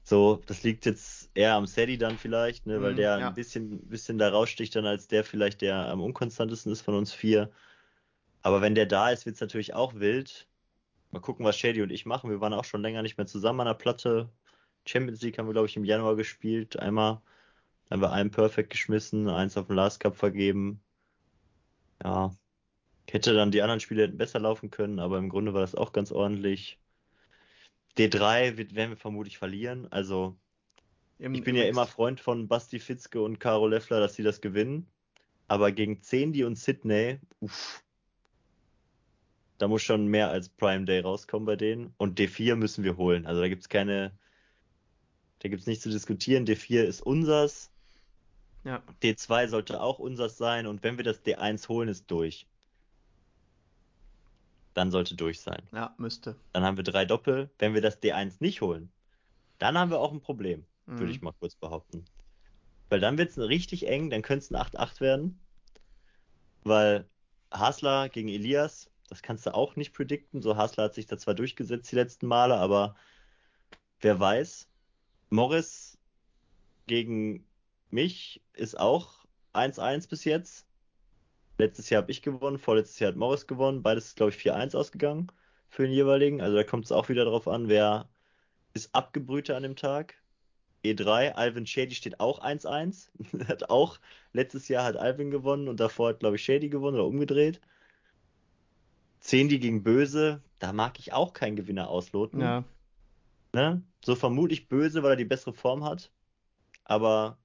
so, das liegt jetzt eher am Sadie dann vielleicht, ne, weil Mhm, der ja. ein bisschen, bisschen da raussticht dann als der vielleicht, der am unkonstantesten ist von uns vier. Aber wenn der da ist, wird es natürlich auch wild. Mal gucken, was Shady und ich machen. Wir waren auch schon länger nicht mehr zusammen an der Platte. Champions League haben wir, glaube ich, im Januar gespielt. Einmal haben wir einen Perfect geschmissen, eins auf den Last Cup vergeben. Ja, hätte dann die anderen Spiele hätten besser laufen können, aber im Grunde war das auch ganz ordentlich. D3 wird, werden wir vermutlich verlieren. Also, Im, ich bin ja immer Freund von Basti Fitzke und Caro Leffler, dass sie das gewinnen. Aber gegen Cendi und Sydney, uff, da muss schon mehr als Prime Day rauskommen bei denen. Und D4 müssen wir holen. Also da gibt's keine, da gibt's nichts zu diskutieren. D4 ist unsers. Ja, D2 sollte auch unsers sein. Und wenn wir das D1 holen, ist durch. Dann sollte durch sein. ja, müsste. Dann haben wir drei Doppel. Wenn wir das D1 nicht holen, dann haben wir auch ein Problem, würde Mhm. ich mal kurz behaupten. Weil dann wird's richtig eng, dann könnte es ein 8-8 werden. Weil Hasler gegen Elias, das kannst du auch nicht predikten. So Hasler hat sich da zwar durchgesetzt die letzten Male, aber wer weiß. Morris gegen mich ist auch 1-1 bis jetzt. Letztes Jahr habe ich gewonnen, vorletztes Jahr hat Morris gewonnen. Beides ist, glaube ich, 4-1 ausgegangen für den jeweiligen. Also da kommt es auch wieder drauf an, wer ist abgebrühter an dem Tag. E3, Alvin Shady steht auch 1-1. <laughs> hat auch, letztes Jahr hat Alvin gewonnen und davor hat, glaube ich, Shady gewonnen oder umgedreht. Zehnti gegen Böse, da mag ich auch keinen Gewinner ausloten. Ja, Ne? So vermutlich Böse, weil er die bessere Form hat. Aber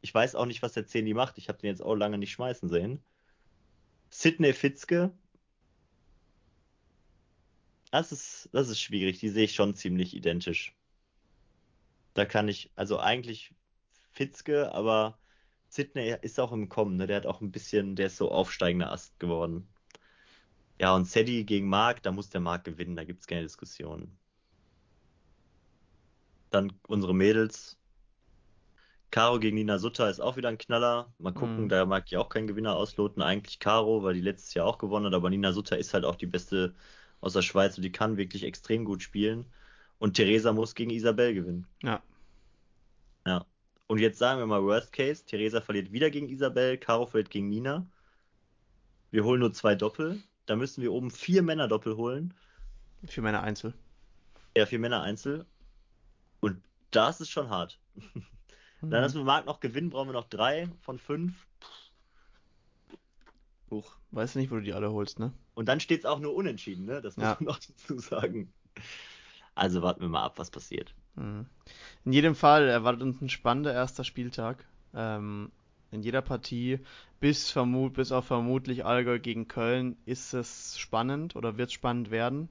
ich weiß auch nicht, was der Zehnti macht. Ich habe den jetzt auch lange nicht schmeißen sehen. Sidney Fitzke. Das ist, das ist schwierig. Die sehe ich schon ziemlich identisch. Da kann ich, also eigentlich Fitzke, aber Sidney ist auch im Kommen. Ne? Der hat auch ein bisschen, der ist so aufsteigender Ast geworden. Ja, und Sadie gegen Mark, da muss der Mark gewinnen. Da gibt es keine Diskussion. Dann unsere Mädels. Caro gegen Nina Sutter ist auch wieder ein Knaller. Mal gucken, Mhm. da mag ich auch keinen Gewinner ausloten. Eigentlich Caro, weil die letztes Jahr auch gewonnen hat, aber Nina Sutter ist halt auch die beste aus der Schweiz und die kann wirklich extrem gut spielen. Und Theresa muss gegen Isabel gewinnen. ja. Ja. Und jetzt sagen wir mal Worst Case, Theresa verliert wieder gegen Isabel, Caro verliert gegen Nina. Wir holen nur zwei Doppel. Da müssen wir oben vier Männer Doppel holen. Für meine Einzel. Ja, vier Männer Einzel. Und das ist schon hart. <laughs> Dann, dass Mhm. wir Marc noch gewinnen, brauchen wir noch drei von fünf. Huch. Weißt du nicht, wo du die alle holst, ne? Und dann steht es auch nur unentschieden, ne? Das muss Ja. man noch dazu sagen. Also warten wir mal ab, was passiert. Mhm. In jedem Fall erwartet uns ein spannender erster Spieltag. Ähm, in jeder Partie, bis, vermut, bis auf vermutlich Allgäu gegen Köln, ist es spannend oder wird spannend werden.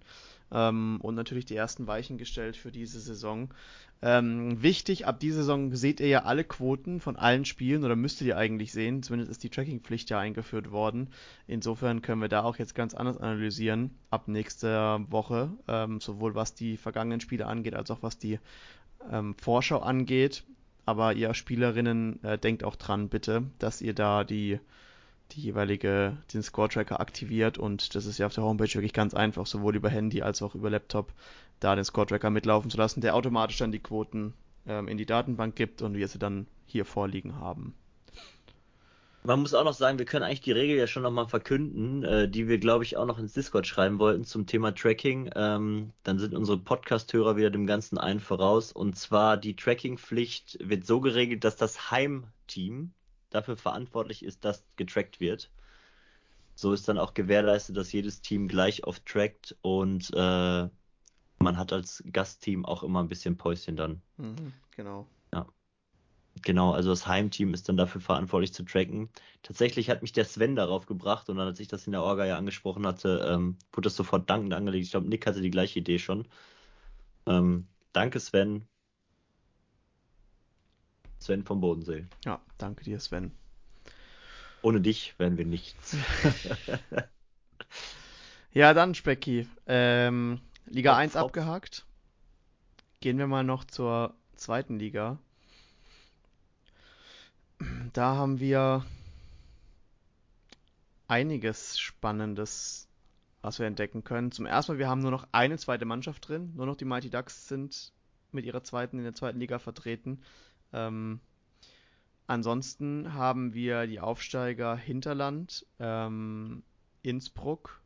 Ähm, und natürlich die ersten Weichen gestellt für diese Saison. Ähm, wichtig, ab dieser Saison seht ihr ja alle Quoten von allen Spielen oder müsstet ihr eigentlich sehen. Zumindest ist die Trackingpflicht ja eingeführt worden. Insofern können wir da auch jetzt ganz anders analysieren ab nächster Woche, ähm, sowohl was die vergangenen Spiele angeht, als auch was die ähm, Vorschau angeht. Aber ihr Spielerinnen äh, denkt auch dran, bitte, dass ihr da die, die jeweilige, den Score-Tracker aktiviert und das ist ja auf der Homepage wirklich ganz einfach, sowohl über Handy als auch über Laptop, da den Score-Tracker mitlaufen zu lassen, der automatisch dann die Quoten ähm, in die Datenbank gibt und wir sie dann hier vorliegen haben. Man muss auch noch sagen, wir können eigentlich die Regel ja schon nochmal verkünden, äh, die wir, glaube ich, auch noch ins Discord schreiben wollten zum Thema Tracking. Ähm, dann sind unsere Podcast-Hörer wieder dem Ganzen einen voraus. Und zwar die Tracking-Pflicht wird so geregelt, dass das Heimteam dafür verantwortlich ist, dass getrackt wird. So ist dann auch gewährleistet, dass jedes Team gleich oft trackt und äh, man hat als Gastteam auch immer ein bisschen Päuschen dann. Mhm, genau. Genau, also das Heimteam ist dann dafür verantwortlich zu tracken. Tatsächlich hat mich der Sven darauf gebracht und dann, als ich das in der Orga ja angesprochen hatte, ähm, wurde das sofort dankend angelegt. Ich glaube, Nick hatte die gleiche Idee schon. Ähm, danke, Sven. Sven vom Bodensee. Ja, danke dir, Sven. Ohne dich wären wir nichts. <laughs> Ja, dann, Specki. Ähm, Liga Hopp, 1 hopp. abgehakt. Gehen wir mal noch zur zweiten Liga. Da haben wir einiges Spannendes was wir entdecken können. Zum ersten Mal, wir haben nur noch eine zweite Mannschaft drin. Nur noch die Mighty Ducks sind mit ihrer zweiten in der zweiten Liga vertreten. Ähm, ansonsten haben wir die Aufsteiger Hinterland, ähm, Innsbruck,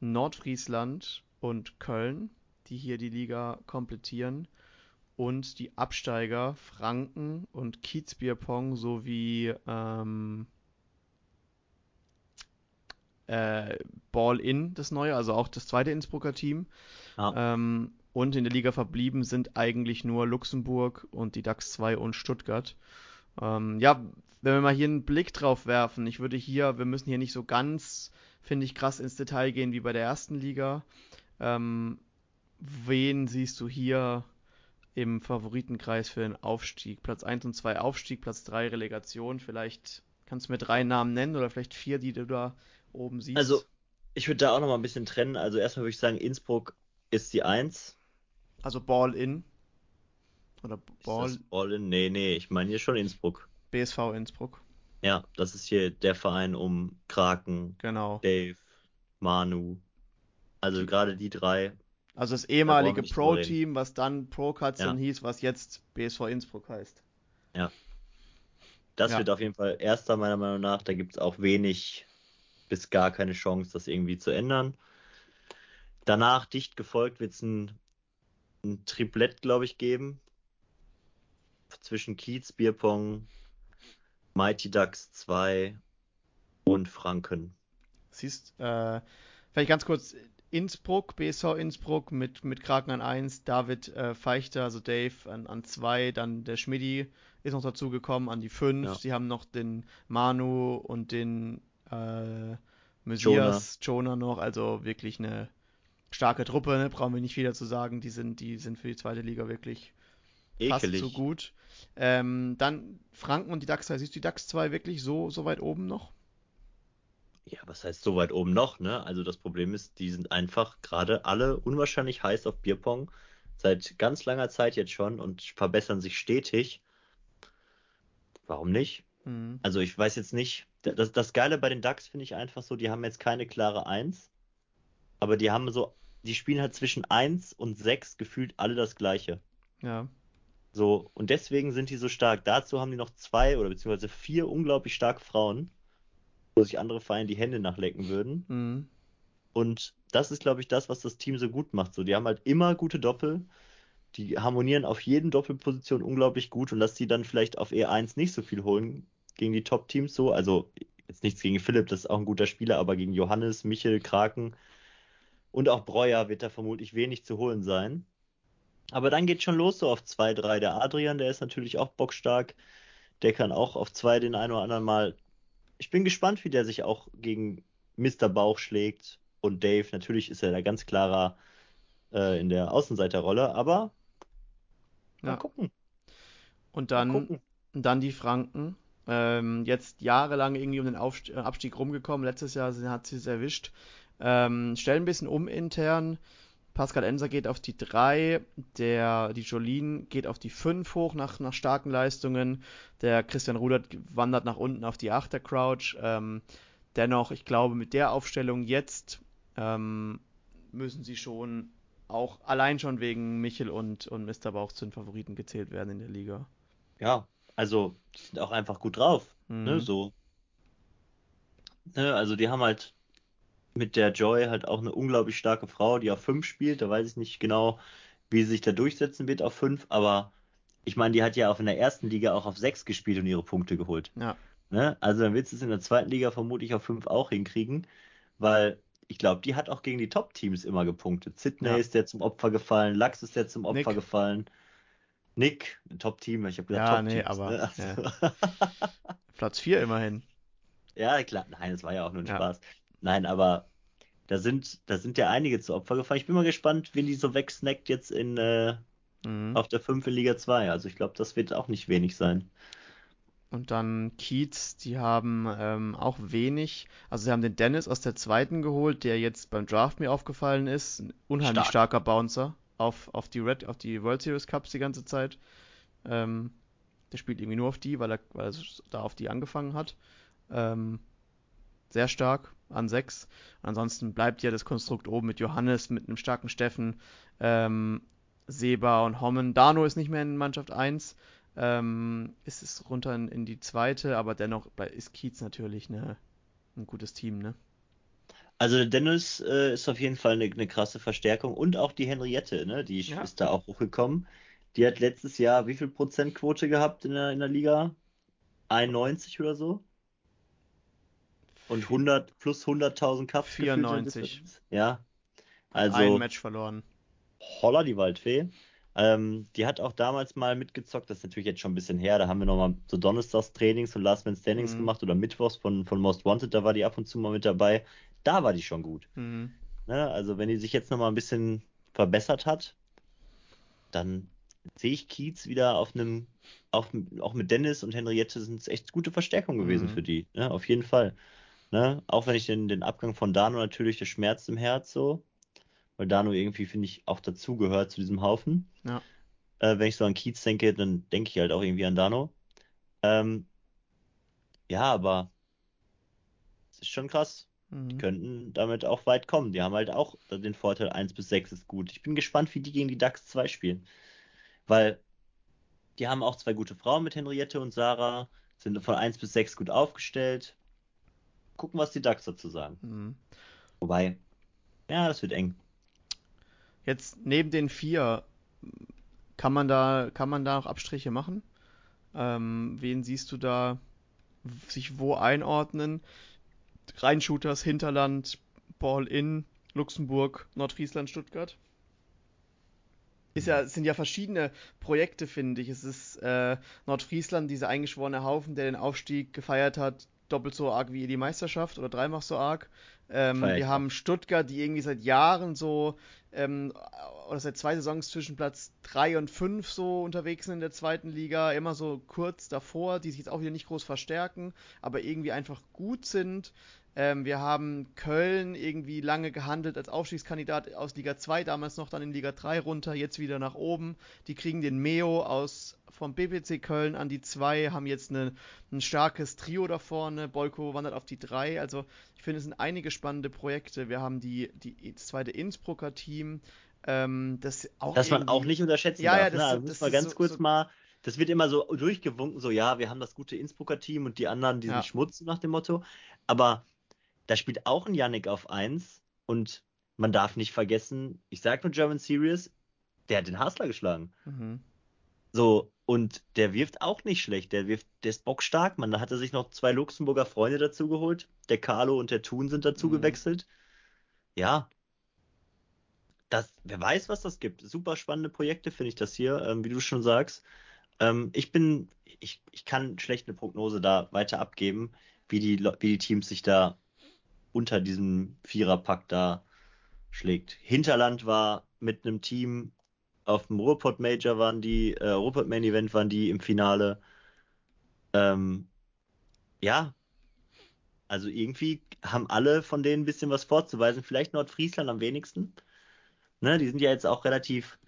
Nordfriesland und Köln, die hier die Liga komplettieren. Und die Absteiger Franken und Kiezbierpong sowie ähm, äh, Ball-In, das neue, also auch das zweite Innsbrucker Team. Ja. Ähm, und in der Liga verblieben sind eigentlich nur Luxemburg und die DAX 2 und Stuttgart. Ähm, ja, wenn wir mal hier einen Blick drauf werfen, ich würde hier, wir müssen hier nicht so ganz, finde ich, krass ins Detail gehen wie bei der ersten Liga. Ähm, wen siehst du hier im Favoritenkreis für den Aufstieg? Platz 1 und 2 Aufstieg, Platz 3 Relegation. Vielleicht kannst du mir drei Namen nennen oder vielleicht vier, die du da oben siehst. Also, ich würde da auch noch mal ein bisschen trennen. Also, erstmal würde ich sagen, Innsbruck ist die 1. Also Ball in. Oder Ball. Ist Ball in? Nee, nee, ich meine hier schon Innsbruck. BSV Innsbruck. Ja, das ist hier der Verein um Kraken, genau. Dave, Manu. Also gerade die drei. Also das ehemalige Pro-Team, was dann Pro Cuts ja. hieß, was jetzt BSV Innsbruck heißt. Ja. Das ja. wird auf jeden Fall erster meiner Meinung nach. Da gibt es auch wenig bis gar keine Chance, das irgendwie zu ändern. Danach dicht gefolgt wird es ein, ein Triplett, glaube ich, geben. Zwischen Kiez, Bierpong, Mighty Ducks 2 und Franken. Siehst, äh, vielleicht ganz kurz, Innsbruck, BSV Innsbruck mit, mit Kraken an 1, David äh, Feichter, also Dave an 2, dann der Schmidti ist noch dazugekommen an die 5. Ja. Sie haben noch den Manu und den äh, Messias, Jonah. Jonah noch, also wirklich eine starke Truppe, ne? brauchen wir nicht wieder zu sagen, die sind, die sind für die zweite Liga wirklich Ekelig. fast so gut. Ähm, dann Franken und die DAX 2, siehst du die DAX 2 wirklich so, so weit oben noch? Ja, was heißt so weit oben noch, ne? Also das Problem ist, die sind einfach gerade alle unwahrscheinlich heiß auf Bierpong. Seit ganz langer Zeit jetzt schon und verbessern sich stetig. Warum nicht? Mhm. Also ich weiß jetzt nicht, das, das Geile bei den Ducks finde ich einfach so, die haben jetzt keine klare 1, aber die haben so, die spielen halt zwischen 1 und 6 gefühlt alle das gleiche. Ja. So, und deswegen sind die so stark. Dazu haben die noch zwei oder beziehungsweise vier unglaublich starke Frauen, wo sich andere Vereine die Hände nachlecken würden. Mhm. Und das ist, glaube ich, das, was das Team so gut macht. So, die haben halt immer gute Doppel. Die harmonieren auf jeden Doppelposition unglaublich gut und dass die dann vielleicht auf E1 nicht so viel holen, gegen die Top-Teams so. Also jetzt nichts gegen Philipp, das ist auch ein guter Spieler, aber gegen Johannes, Michel, Kraken und auch Breuer wird da vermutlich wenig zu holen sein. Aber dann geht schon los so auf 2, 3. Der Adrian, der ist natürlich auch bockstark. Der kann auch auf 2 den einen oder anderen Mal. Ich bin gespannt, wie der sich auch gegen Mr. Bauch schlägt. Und Dave, natürlich ist er da ganz klarer äh, in der Außenseiterrolle, aber mal ja. gucken. Und dann, gucken. dann die Franken. Ähm, jetzt jahrelang irgendwie um den Aufst äh, Abstieg rumgekommen. Letztes Jahr hat sie es erwischt. Ähm, stellen ein bisschen um intern. Pascal Enser geht auf die 3, der, die Jolien geht auf die 5 hoch nach, nach starken Leistungen. Der Christian Rudert wandert nach unten auf die 8 der Crouch. Ähm, dennoch, ich glaube, mit der Aufstellung jetzt ähm, müssen sie schon auch allein schon wegen Michel und, und Mr. Bauch zu den Favoriten gezählt werden in der Liga. Ja, also, die sind auch einfach gut drauf. Ne, mhm. Ne, so. Ne, also, die haben halt mit der Joy halt auch eine unglaublich starke Frau, die auf 5 spielt. Da weiß ich nicht genau, wie sie sich da durchsetzen wird auf 5, aber ich meine, die hat ja auch in der ersten Liga auch auf 6 gespielt und ihre Punkte geholt. Ja. Ne? Also dann wird es in der zweiten Liga vermutlich auf 5 auch hinkriegen, weil ich glaube, die hat auch gegen die Top-Teams immer gepunktet. Sydney ja. ist der zum Opfer gefallen, Lachs ist der zum Opfer Nick. gefallen. Nick, ein Top-Team, ich habe gesagt ja, Top-Teams. Nee, aber, ne? also. ja. <laughs> Platz 4 immerhin. Ja, klar, nein, das war ja auch nur ein ja. Spaß. Nein, aber da sind, da sind ja einige zu Opfer gefallen. Ich bin mal gespannt, wen die so wegsnackt jetzt in, äh, mhm. auf der 5 in Liga 2. Also ich glaube, das wird auch nicht wenig sein. Und dann Kiez, die haben ähm, auch wenig. Also sie haben den Dennis aus der zweiten geholt, der jetzt beim Draft mir aufgefallen ist. Ein unheimlich Stark. starker Bouncer auf, auf, die Red, auf die World Series Cups die ganze Zeit. Ähm, der spielt irgendwie nur auf die, weil er, weil er da auf die angefangen hat. Ähm, sehr stark. An 6. Ansonsten bleibt ja das Konstrukt oben mit Johannes, mit einem starken Steffen, ähm, Seba und Hommen. Dano ist nicht mehr in Mannschaft 1. Ähm, ist es runter in, in, die zweite, aber dennoch ist Kiez natürlich eine, ein gutes Team, ne? Also Dennis äh, ist auf jeden Fall eine, eine, krasse Verstärkung und auch die Henriette, ne? Die ja. ist da auch hochgekommen. Die hat letztes Jahr wie viel Prozentquote gehabt in der, in der Liga? 91 oder so? Und 100 plus 100.000 Cups 94. Ja. Also ein Match verloren. Holla die Waldfee. Ähm, die hat auch damals mal mitgezockt, das ist natürlich jetzt schon ein bisschen her, da haben wir nochmal so Donnerstags-Trainings und Last Man Standings mhm. gemacht oder Mittwochs von, von Most Wanted, da war die ab und zu mal mit dabei. Da war die schon gut. Mhm. Ne? Also wenn die sich jetzt nochmal ein bisschen verbessert hat, dann sehe ich Kiez wieder auf einem, auch, auch mit Dennis und Henriette sind es echt gute Verstärkungen gewesen mhm. für die, ne? auf jeden Fall. Ne? Auch wenn ich den, den Abgang von Dano natürlich, der Schmerz im Herz so, weil Dano irgendwie, finde ich, auch dazugehört zu diesem Haufen. Ja. Äh, wenn ich so an Kiez denke, dann denke ich halt auch irgendwie an Dano. Ähm, ja, aber es ist schon krass. Mhm. Die könnten damit auch weit kommen. Die haben halt auch den Vorteil 1 bis 6 ist gut. Ich bin gespannt, wie die gegen die DAX 2 spielen. Weil die haben auch zwei gute Frauen mit Henriette und Sarah, sind von 1 bis 6 gut aufgestellt. Gucken, was die DAX dazu sagen. Mhm. Wobei, ja, das wird eng. Jetzt neben den vier, kann man da, kann man da noch Abstriche machen? Ähm, wen siehst du da sich wo einordnen? Rheinshooters, Hinterland, Ball-In, Luxemburg, Nordfriesland, Stuttgart? Ist ja, sind ja verschiedene Projekte, finde ich. Es ist äh, Nordfriesland, dieser eingeschworene Haufen, der den Aufstieg gefeiert hat, doppelt so arg wie die Meisterschaft oder dreimal so arg. Ähm, wir haben Stuttgart, die irgendwie seit Jahren so, ähm, oder seit zwei Saisons zwischen Platz 3 und 5 so unterwegs sind in der zweiten Liga, immer so kurz davor, die sich jetzt auch wieder nicht groß verstärken, aber irgendwie einfach gut sind. Ähm, wir haben Köln irgendwie lange gehandelt als Aufstiegskandidat aus Liga 2, damals noch dann in Liga 3 runter, jetzt wieder nach oben. Die kriegen den Meo aus vom BPC Köln an die 2, haben jetzt eine, ein starkes Trio da vorne. Bolko wandert auf die 3. Also ich finde, es sind einige spannende Projekte. Wir haben die, die das zweite Innsbrucker Team. Ähm, das auch das man auch nicht unterschätzen ja, darf. Ja, das, ne? also das, das ganz so, kurz so mal das wird immer so durchgewunken, so ja, wir haben das gute Innsbrucker Team und die anderen, die ja. sind Schmutz nach dem Motto. Aber da spielt auch ein Yannick auf 1 und man darf nicht vergessen, ich sag nur German Series, der hat den Hasler geschlagen. Mhm. So, und der wirft auch nicht schlecht. Der wirft, der ist bockstark. Man, da hat er sich noch zwei Luxemburger Freunde dazu geholt. Der Carlo und der Thun sind dazu mhm. gewechselt. Ja. Das, wer weiß, was das gibt. Super spannende Projekte finde ich das hier, ähm, wie du schon sagst. Ähm, ich bin, ich, ich kann schlecht eine Prognose da weiter abgeben, wie die, wie die Teams sich da unter diesem Viererpack da schlägt. Hinterland war mit einem Team auf dem Ruhrpott Major waren die, äh, Ruhrpott Main Event waren die im Finale. Ähm, ja, also irgendwie haben alle von denen ein bisschen was vorzuweisen. Vielleicht Nordfriesland am wenigsten. Ne, die sind ja jetzt auch relativ,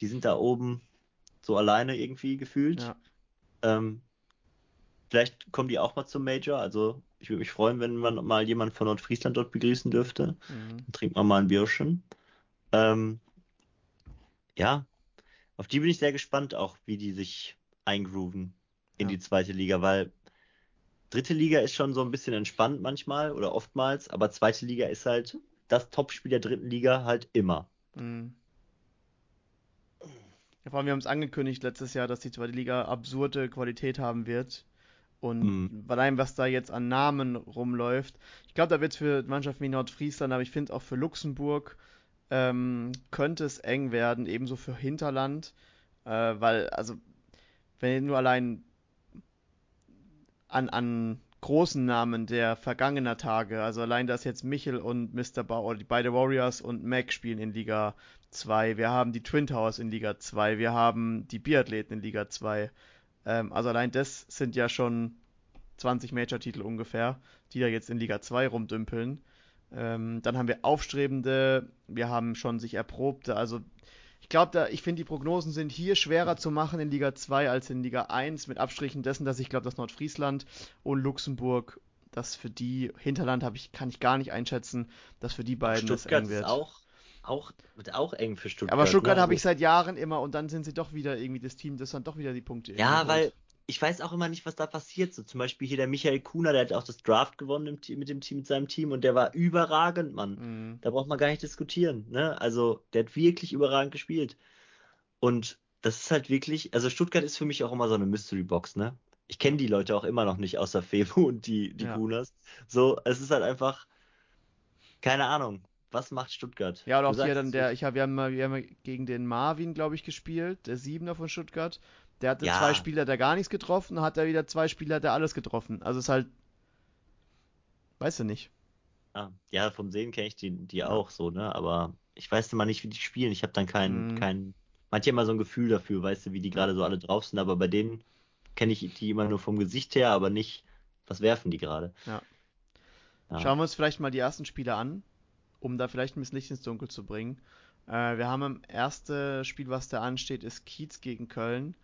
die sind da oben so alleine irgendwie gefühlt. Ja. Ähm, vielleicht kommen die auch mal zum Major. Also ich würde mich freuen, wenn man mal jemand von Nordfriesland dort begrüßen dürfte. Mhm. Dann trinkt man mal ein Bierchen. Ähm, ja, auf die bin ich sehr gespannt, auch wie die sich eingrooven in ja. die zweite Liga, weil dritte Liga ist schon so ein bisschen entspannt manchmal oder oftmals, aber zweite Liga ist halt das Topspiel der dritten Liga halt immer. Mhm. Ja, vor allem, wir haben es angekündigt letztes Jahr, dass die zweite Liga absurde Qualität haben wird. Und mhm. bei allem, was da jetzt an Namen rumläuft, ich glaube, da wird es für Mannschaften wie Nordfriesland, aber ich finde auch für Luxemburg ähm, könnte es eng werden, ebenso für Hinterland, äh, weil, also, wenn nur allein an, an großen Namen der vergangener Tage, also allein, dass jetzt Michel und Mr. Bau, oder die beide Warriors und Mac spielen in Liga 2, wir haben die Twin Towers in Liga 2, wir haben die Biathleten in Liga 2, ähm, also allein das sind ja schon 20 Major-Titel ungefähr, die da jetzt in Liga 2 rumdümpeln. Ähm, dann haben wir Aufstrebende, wir haben schon sich Erprobte. Also ich glaube, ich finde, die Prognosen sind hier schwerer zu machen in Liga 2 als in Liga 1, mit Abstrichen dessen, dass ich glaube, dass Nordfriesland und Luxemburg dass für die Hinterland habe ich kann ich gar nicht einschätzen, dass für die beiden Stuttgart es eng wird. ist auch, auch, wird auch eng für Stuttgart. Aber Stuttgart habe ich seit Jahren immer und dann sind sie doch wieder irgendwie das Team, das dann doch wieder die Punkte Ja, weil. Ich weiß auch immer nicht, was da passiert. So zum Beispiel hier der Michael Kuhner, der hat auch das Draft gewonnen Team, mit dem Team, mit seinem Team und der war überragend, Mann. Mhm. Da braucht man gar nicht diskutieren, ne? Also, der hat wirklich überragend gespielt. Und das ist halt wirklich, also Stuttgart ist für mich auch immer so eine Mystery Box, ne? Ich kenne die Leute auch immer noch nicht, außer Febu und die, die Ja. Kuhners. So, es ist halt einfach, keine Ahnung, was macht Stuttgart? Ja, oder auch hier dann der, ich hab, wir haben mal, wir haben mal gegen den Marvin, glaube ich, gespielt, der Siebener von Stuttgart. Der hatte Ja. zwei Spieler, der gar nichts getroffen, hat er wieder zwei Spieler, der alles getroffen. Also es ist halt, weißt du nicht. Ja, ja, vom Sehen kenne ich die, die Ja. auch so, ne? Aber ich weiß immer nicht, wie die spielen. Ich habe dann kein, Mhm. kein, manche immer so ein Gefühl dafür, weißt du, wie die gerade so alle drauf sind, aber bei denen kenne ich die immer nur vom Gesicht her, aber nicht, was werfen die gerade. Ja. Ja. Schauen wir uns vielleicht mal die ersten Spiele an, um da vielleicht ein bisschen Licht ins Dunkel zu bringen. Äh, wir haben im erste Spiel, was da ansteht, ist Kiez gegen Köln.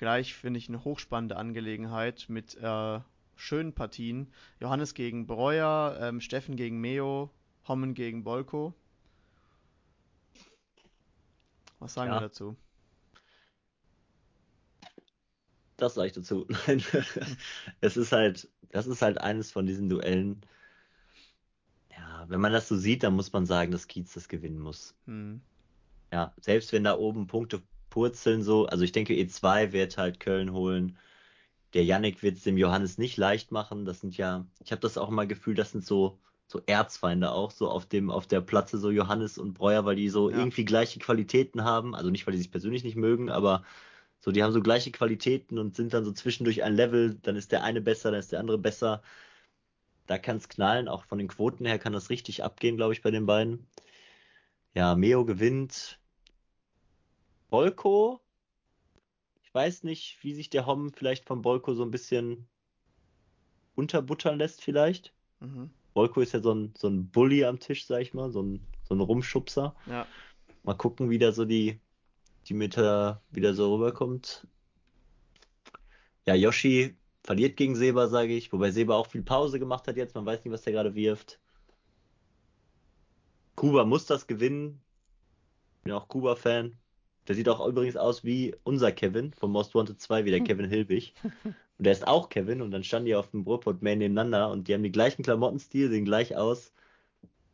Gleich finde ich eine hochspannende Angelegenheit mit äh, schönen Partien. Johannes gegen Breuer, ähm, Steffen gegen Meo, Hommen gegen Bolko. Was sagen Ja. wir dazu? Das sage ich dazu. <laughs> Nein, es ist halt, das ist halt eines von diesen Duellen. Ja, wenn man das so sieht, dann muss man sagen, dass Kiez das gewinnen muss. Hm. Ja, selbst wenn da oben Punkte purzeln so, also ich denke, E2 wird halt Köln holen. Der Yannick wird es dem Johannes nicht leicht machen. Das sind ja, ich habe das auch immer Gefühl, das sind so, so Erzfeinde auch, so auf dem, auf der Platte, so Johannes und Breuer, weil die so Ja. irgendwie gleiche Qualitäten haben. Also nicht, weil die sich persönlich nicht mögen, aber so, die haben so gleiche Qualitäten und sind dann so zwischendurch ein Level, dann ist der eine besser, dann ist der andere besser. Da kann es knallen, auch von den Quoten her kann das richtig abgehen, glaube ich, bei den beiden. Ja, Meo gewinnt. Bolko, ich weiß nicht, wie sich der Hom vielleicht von Bolko so ein bisschen unterbuttern lässt, vielleicht. Mhm. Bolko ist ja so ein, so ein Bully am Tisch, sag ich mal, so ein, so ein Rumschubser. Ja. Mal gucken, wie da so die, die Mitte wieder so rüberkommt. Ja, Yoshi verliert gegen Seba, sage ich, wobei Seba auch viel Pause gemacht hat jetzt. Man weiß nicht, was der gerade wirft. Kuba muss das gewinnen. Bin auch Kuba-Fan. Der sieht auch übrigens aus wie unser Kevin von Most Wanted 2, wie der <laughs> Kevin Hilbig. Und der ist auch Kevin und dann standen die auf dem Ruhrpott Man nebeneinander und die haben die gleichen Klamottenstil, sehen gleich aus.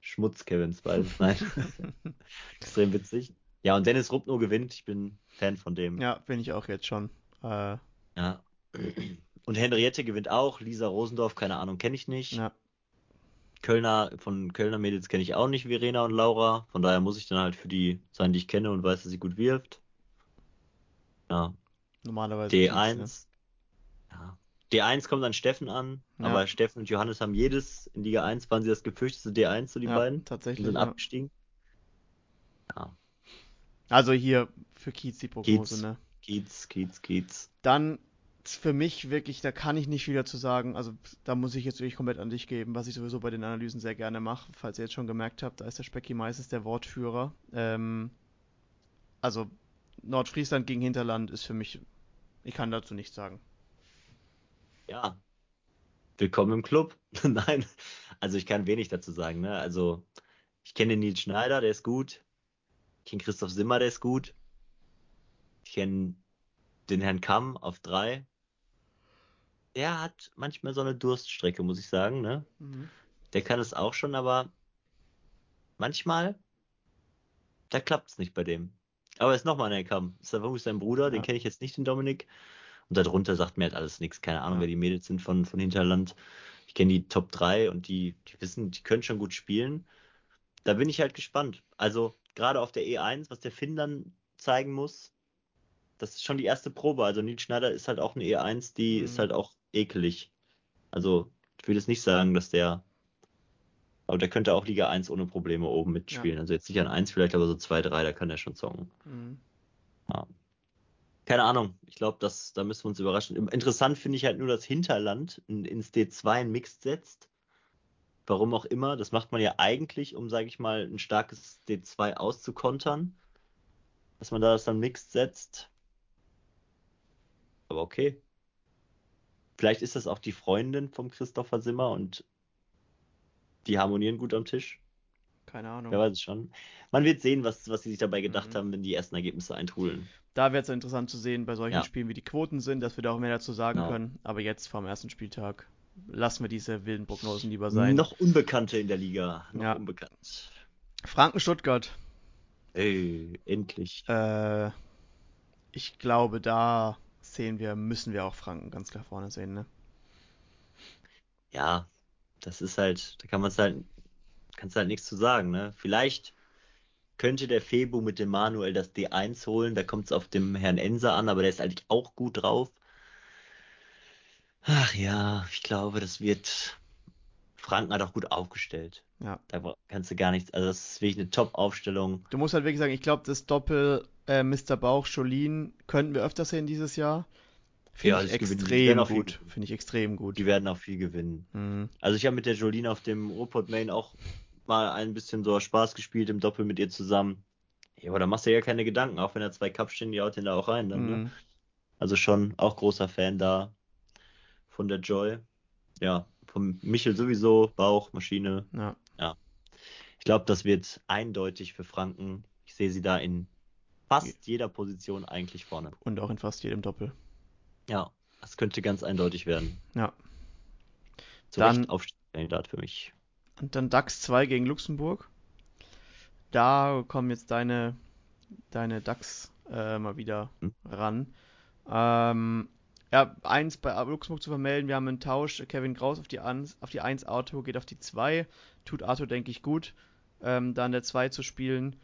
Schmutz-Kevins beide. <laughs> Nein. <laughs> Extrem witzig. Ja, und Dennis Rupno gewinnt. Ich bin Fan von dem. ja, bin ich auch jetzt schon. Äh, Ja. Und Henriette gewinnt auch. Lisa Rosendorf, keine Ahnung, kenne ich nicht. ja. Kölner, von Kölner Mädels kenne ich auch nicht, Verena und Laura. Von daher muss ich dann halt für die sein, die ich kenne und weiß, dass sie gut wirft. Ja. Normalerweise. Kiez, ne? D1. Ja. D1 kommt an Steffen an, Ja. aber Steffen und Johannes haben jedes in Liga 1 waren sie das gefürchtete D1, so die Ja, beiden. Und tatsächlich. sind Ja. abgestiegen. Ja. Also hier für Kiez die Prognose, Kiez. ne? Kiez, Kiez, Kiez. Dann für mich wirklich, da kann ich nicht viel dazu sagen. Also da muss ich jetzt wirklich komplett an dich geben, was ich sowieso bei den Analysen sehr gerne mache. Falls ihr jetzt schon gemerkt habt, da ist der Specki meistens der Wortführer. Ähm, also Nordfriesland gegen Hinterland ist für mich, ich kann dazu nichts sagen. Ja. Willkommen im Club. <laughs> Nein, also ich kann wenig dazu sagen. Ne? Also ich kenne den Nils Schneider, der ist gut. Ich kenne Christoph Simmer, der ist gut. Ich kenne den Herrn Kamm auf drei. Der hat manchmal so eine Durststrecke, muss ich sagen. Ne? Mhm. Der kann es auch schon, aber manchmal, da klappt es nicht bei dem. Aber es ist nochmal ein Kamm. Ist wirklich sein Bruder, den Ja. kenne ich jetzt nicht, den Dominik. Und darunter sagt mir halt alles nichts. Keine Ahnung, Ja. wer die Mädels sind von, von Hinterland. Ich kenne die Top 3 und die, die wissen, die können schon gut spielen. Da bin ich halt gespannt. Also, gerade auf der E1, was der Finn dann zeigen muss, das ist schon die erste Probe. Also, Nils Schneider ist halt auch eine E1, die Mhm. ist halt auch ekelig. Also, ich will jetzt nicht sagen, dass der. Aber der könnte auch Liga 1 ohne Probleme oben mitspielen. Also, jetzt nicht an 1 vielleicht, aber so 2, 3, da kann er schon zocken. Mhm. Ja. Keine Ahnung. Ich glaube, das, da müssen wir uns überraschen. Interessant finde ich halt nur, dass Hinterland in, ins D2 ein Mixed setzt. Warum auch immer. Das macht man ja eigentlich, um, sage ich mal, ein starkes D2 auszukontern. Dass man da das dann Mixed setzt. Aber okay. Vielleicht ist das auch die Freundin vom Christopher Simmer und die harmonieren gut am Tisch. Keine Ahnung. Wer weiß es schon. Man wird sehen, was, was sie sich dabei gedacht Mhm. haben, wenn die ersten Ergebnisse eintrudeln. Da wäre es interessant zu sehen bei solchen Ja. Spielen, wie die Quoten sind, dass wir da auch mehr dazu sagen Genau. können. Aber jetzt vom ersten Spieltag lassen wir diese wilden Prognosen lieber sein. Noch Unbekannte in der Liga. Noch Ja. unbekannt. Franken-Stuttgart. Ey, endlich. Äh, ich glaube, da sehen wir, müssen wir auch Franken ganz klar vorne sehen, ne? Ja, das ist halt, da kann man es halt, kannst halt nichts zu sagen, ne? Vielleicht könnte der Febu mit dem Manuel das D1 holen, da kommt es auf dem Herrn Enser an, aber der ist eigentlich auch gut drauf. Ach ja, ich glaube, das wird. Franken hat auch gut aufgestellt. Ja. Da kannst du gar nichts, also das ist wirklich eine Top-Aufstellung. Du musst halt wirklich sagen, ich glaube, das Doppel äh, Mr. Bauch, Jolien könnten wir öfter sehen dieses Jahr. Finde Ja, ich. Die extrem gut. Finde ich extrem gut. Die werden auch viel gewinnen. Mhm. Also ich habe mit der Jolene auf dem Ruhrpott Main auch mal ein bisschen so Spaß gespielt im Doppel mit ihr zusammen. Ja, aber da machst du ja keine Gedanken, auch wenn da zwei Cups stehen, die haut den da auch rein dann, ne? Mhm. Also schon auch großer Fan da von der Joy. Ja, vom Michel sowieso, Bauch, Maschine. Ja. Ich glaube, das wird eindeutig für Franken. Ich sehe sie da in fast jeder Position eigentlich vorne. Und auch in fast jedem Doppel. Ja, das könnte ganz eindeutig werden. Ja. Zu Dann- Recht Aufstiegskandidat für mich. Und dann DAX 2 gegen Luxemburg. Da kommen jetzt deine, deine DAX äh, mal wieder Hm. ran. Ähm, ja, eins bei Luxemburg zu vermelden. Wir haben einen Tausch. Kevin Kraus auf die, Ans, auf die 1, Arthur geht auf die 2. Tut Arthur, denke ich, gut, ähm, da an der 2 zu spielen.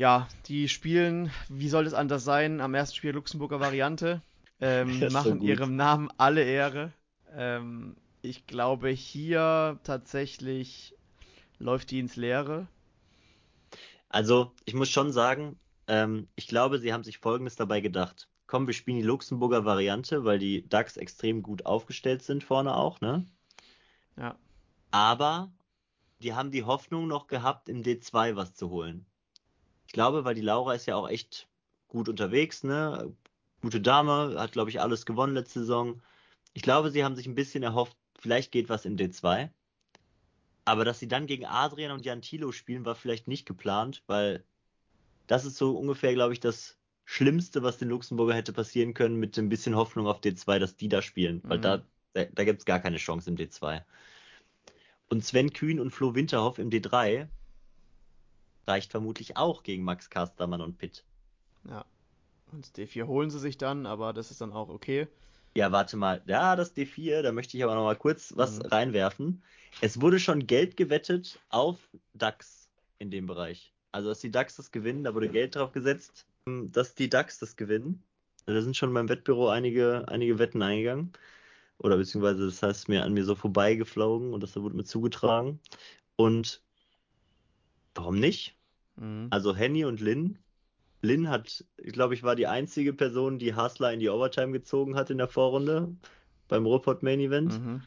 Ja, die spielen, wie soll es anders sein, am ersten Spiel Luxemburger Variante. Ähm, <laughs> so machen gut. ihrem Namen alle Ehre. Ähm, ich glaube, hier tatsächlich läuft die ins Leere. Also, ich muss schon sagen, ähm, ich glaube, sie haben sich Folgendes dabei gedacht. Komm, wir spielen die Luxemburger Variante, weil die Ducks extrem gut aufgestellt sind vorne auch, ne? Ja. Aber die haben die Hoffnung noch gehabt, im D2 was zu holen. Ich glaube, weil die Laura ist ja auch echt gut unterwegs, ne? Gute Dame, hat, glaube ich, alles gewonnen letzte Saison. Ich glaube, sie haben sich ein bisschen erhofft, vielleicht geht was im D2. Aber dass sie dann gegen Adrian und Jan Thilo spielen, war vielleicht nicht geplant, weil das ist so ungefähr, glaube ich, das Schlimmste, was den Luxemburger hätte passieren können, mit ein bisschen Hoffnung auf D2, dass die da spielen. Weil Mhm. da, da, da gibt es gar keine Chance im D2. Und Sven Kühn und Flo Winterhoff im D3 reicht vermutlich auch gegen Max Kastermann und Pitt. Ja. Und das D4 holen sie sich dann, aber das ist dann auch okay. Ja, warte mal. Ja, das D4, da möchte ich aber noch mal kurz was Mhm. reinwerfen. Es wurde schon Geld gewettet auf DAX in dem Bereich. Also, dass die DAX das gewinnen, da wurde Geld drauf gesetzt, ähm, dass die DAX das gewinnen. Also, Da sind schon beim Wettbüro einige, einige Wetten eingegangen. Oder beziehungsweise, das heißt, mir an mir so vorbeigeflogen und das wurde mir zugetragen. Und warum nicht? Mhm. Also Henny und Lynn. Lynn hat, glaube ich, war die einzige Person, die Hasler in die Overtime gezogen hat in der Vorrunde beim Ruhrpott Main Event. Mhm.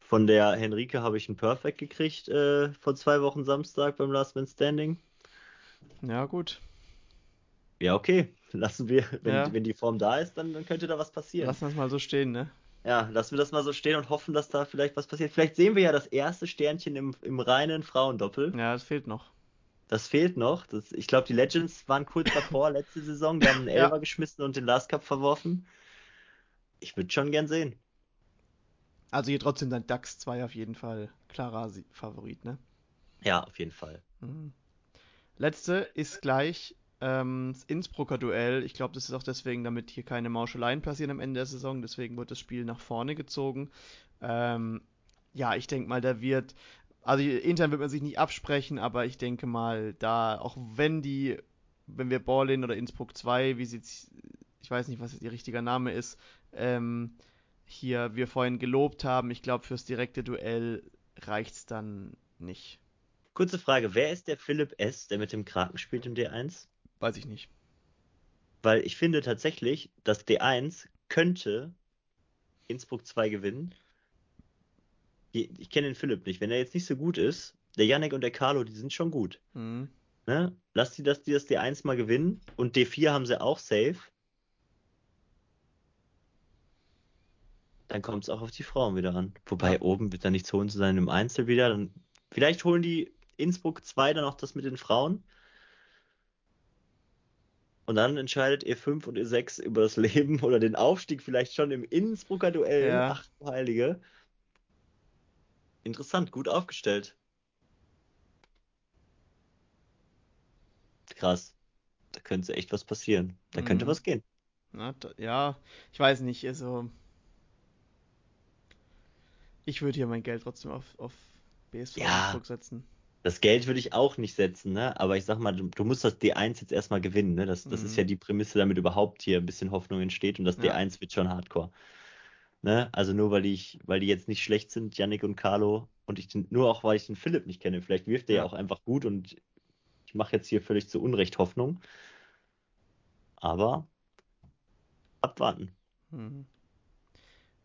Von der Henrike habe ich ein Perfect gekriegt äh, vor zwei Wochen Samstag beim Last Man Standing. Ja, gut. Ja, okay. <laughs> Lassen wir, wenn, Ja. wenn die Form da ist, dann, dann könnte da was passieren. Lassen wir es mal so stehen, ne? Ja, lassen wir das mal so stehen und hoffen, dass da vielleicht was passiert. Vielleicht sehen wir ja das erste Sternchen im, im reinen Frauendoppel. Ja, es fehlt noch. Das fehlt noch. Das, ich glaube, die Legends waren kurz davor, <laughs> letzte Saison. Die haben einen Ja. Elfer geschmissen und den Last Cup verworfen. Ich würde schon gern sehen. Also hier trotzdem dann DAX 2 auf jeden Fall klarer Favorit, ne? Ja, auf jeden Fall. Mhm. Letzte ist gleich ähm, das Innsbrucker Duell. Ich glaube, das ist auch deswegen, damit hier keine Mauscheleien passieren am Ende der Saison. Deswegen wird das Spiel nach vorne gezogen. Ähm, ja, ich denke mal, da wird, also intern wird man sich nicht absprechen, aber ich denke mal, da, auch wenn die, wenn wir Ballin oder Innsbruck 2, wie sieht's, ich weiß nicht, was jetzt ihr richtiger Name ist, ähm, hier wir vorhin gelobt haben, ich glaube, fürs direkte Duell reicht's dann nicht. Kurze Frage, wer ist der Philipp S., der mit dem Kraken spielt im D1? Weiß ich nicht. Weil ich finde tatsächlich, das D1 könnte Innsbruck 2 gewinnen. Ich, kenne den Philipp nicht. Wenn er jetzt nicht so gut ist, der Yannick und der Carlo, die sind schon gut. Mhm. Ne? Lass die, dass die das D1 mal gewinnen. Und D4 haben sie auch safe. dann kommt es auch auf die Frauen wieder an. Wobei ja. oben wird da nichts holen zu sein im Einzel wieder. Dann, vielleicht holen die Innsbruck 2 dann auch das mit den Frauen. Und dann entscheidet ihr 5 und ihr 6 über das Leben <laughs> oder den Aufstieg vielleicht schon im Innsbrucker Duell. Ja. Ach, Heilige. Interessant, gut aufgestellt. Krass. Da könnte echt was passieren. Da mhm. könnte was gehen. Na, ja, ich weiß nicht, also. Ich würde hier mein Geld trotzdem auf, auf BSV ja, setzen. Das Geld würde ich auch nicht setzen, ne? Aber ich sag mal, du, du musst das D1 jetzt erstmal gewinnen, ne? Das, das mhm. ist ja die Prämisse, damit überhaupt hier ein bisschen Hoffnung entsteht und das ja. D1 wird schon hardcore. Ne? Also nur weil ich, weil die jetzt nicht schlecht sind, Yannick und Carlo, und ich den, nur auch weil ich den Philipp nicht kenne. Vielleicht wirft er ja, ja auch einfach gut und ich mache jetzt hier völlig zu Unrecht Hoffnung. Aber abwarten. Mhm.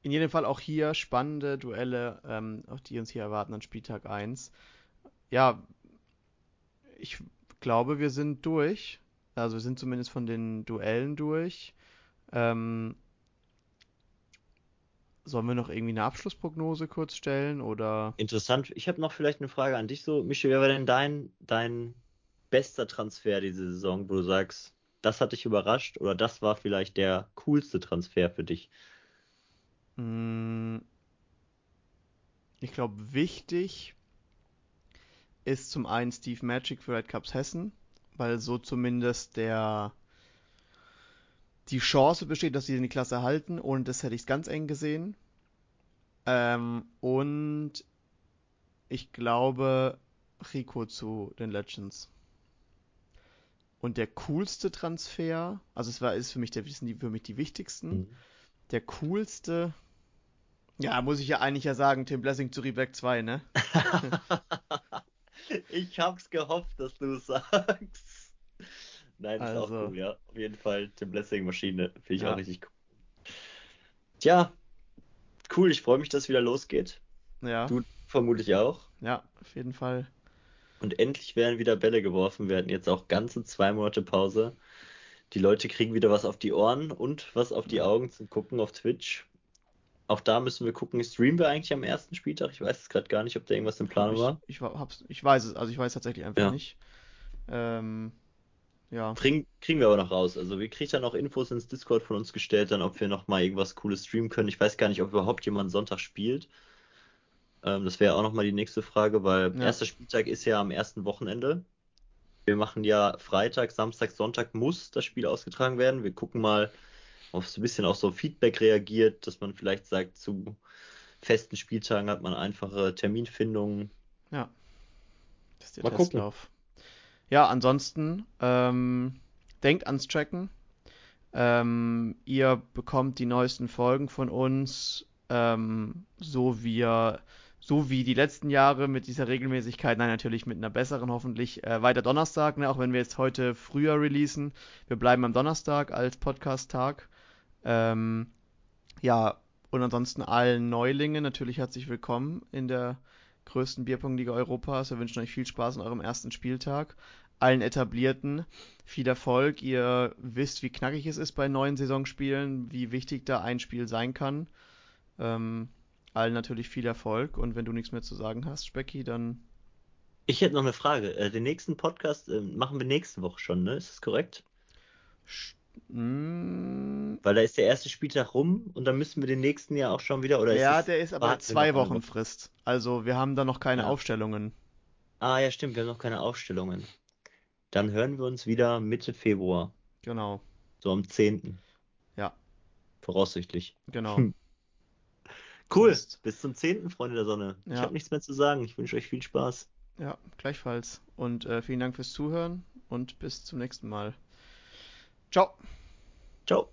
In jedem Fall auch hier spannende Duelle, ähm, auch die uns hier erwarten an Spieltag 1. Ja, ich glaube, wir sind durch. Also wir sind zumindest von den Duellen durch. Ähm, Sollen wir noch irgendwie eine Abschlussprognose kurz stellen oder? Interessant. Ich habe noch vielleicht eine Frage an dich so, Michel, wer war denn dein, dein bester Transfer diese Saison, wo du sagst, das hat dich überrascht oder das war vielleicht der coolste Transfer für dich? Hm. Ich glaube, wichtig ist zum einen Steve Magic für Red Cups Hessen, weil so zumindest der die Chance besteht, dass sie in die Klasse halten und das hätte ich ganz eng gesehen. Ähm, und ich glaube Rico zu den Legends. Und der coolste Transfer, also es war ist für mich der sind die für mich die wichtigsten. Mhm. Der coolste, ja, muss ich ja eigentlich ja sagen, Tim Blessing zu Reblack 2, ne? <laughs> ich hab's gehofft, dass du sagst. Nein, ist also, auch cool, ja. Auf jeden Fall Tim Blessing Maschine. Finde ich ja. auch richtig cool. Tja, cool. Ich freue mich, dass es wieder losgeht. Ja. Du vermutlich auch. Ja, auf jeden Fall. Und endlich werden wieder Bälle geworfen. Wir hatten jetzt auch ganze zwei Monate Pause. Die Leute kriegen wieder was auf die Ohren und was auf die Augen zum Gucken auf Twitch. Auch da müssen wir gucken, streamen wir eigentlich am ersten Spieltag? Ich weiß es gerade gar nicht, ob da irgendwas im Plan ich, war. Ich, hab's, ich weiß es, also ich weiß tatsächlich einfach ja. nicht. Ähm, ja. Kriegen, kriegen wir aber noch raus. Also wir kriegen dann auch Infos ins Discord von uns gestellt, dann ob wir noch mal irgendwas Cooles streamen können. Ich weiß gar nicht, ob überhaupt jemand Sonntag spielt. Ähm, das wäre auch noch mal die nächste Frage, weil ja. erster Spieltag ist ja am ersten Wochenende. Wir machen ja Freitag, Samstag, Sonntag muss das Spiel ausgetragen werden. Wir gucken mal, ob es ein bisschen auch so Feedback reagiert, dass man vielleicht sagt, zu festen Spieltagen hat man einfache Terminfindungen. Ja. Das ist der mal Testlauf. Gucken. Ja, ansonsten ähm, denkt ans Tracken. Ähm, ihr bekommt die neuesten Folgen von uns, ähm, so wie so wie die letzten Jahre mit dieser Regelmäßigkeit, nein, natürlich mit einer besseren hoffentlich, äh, weiter Donnerstag, ne, auch wenn wir jetzt heute früher releasen. Wir bleiben am Donnerstag als Podcast-Tag. Ähm, ja, und ansonsten allen Neulingen natürlich herzlich willkommen in der größten Bierpunktliga Europas. Wir wünschen euch viel Spaß an eurem ersten Spieltag. Allen Etablierten viel Erfolg. Ihr wisst, wie knackig es ist bei neuen Saisonspielen, wie wichtig da ein Spiel sein kann. Ähm, allen natürlich viel Erfolg. Und wenn du nichts mehr zu sagen hast, Specki, dann. Ich hätte noch eine Frage. Äh, den nächsten Podcast äh, machen wir nächste Woche schon, ne? Ist das korrekt? Mm. Weil da ist der erste Spieltag rum und dann müssen wir den nächsten Jahr auch schon wieder, oder Ja, der ist aber zwei Wochen Frist. Also wir haben da noch keine ja. Aufstellungen. Ah ja, stimmt, wir haben noch keine Aufstellungen. Dann hören wir uns wieder Mitte Februar. Genau. So am 10. Ja. Voraussichtlich. Genau. cool. Bis zum 10. Freunde der Sonne. Ja. Ich habe nichts mehr zu sagen. Ich wünsche euch viel Spaß. Ja, gleichfalls. Und äh, vielen Dank fürs Zuhören und bis zum nächsten Mal. Ciao. Ciao.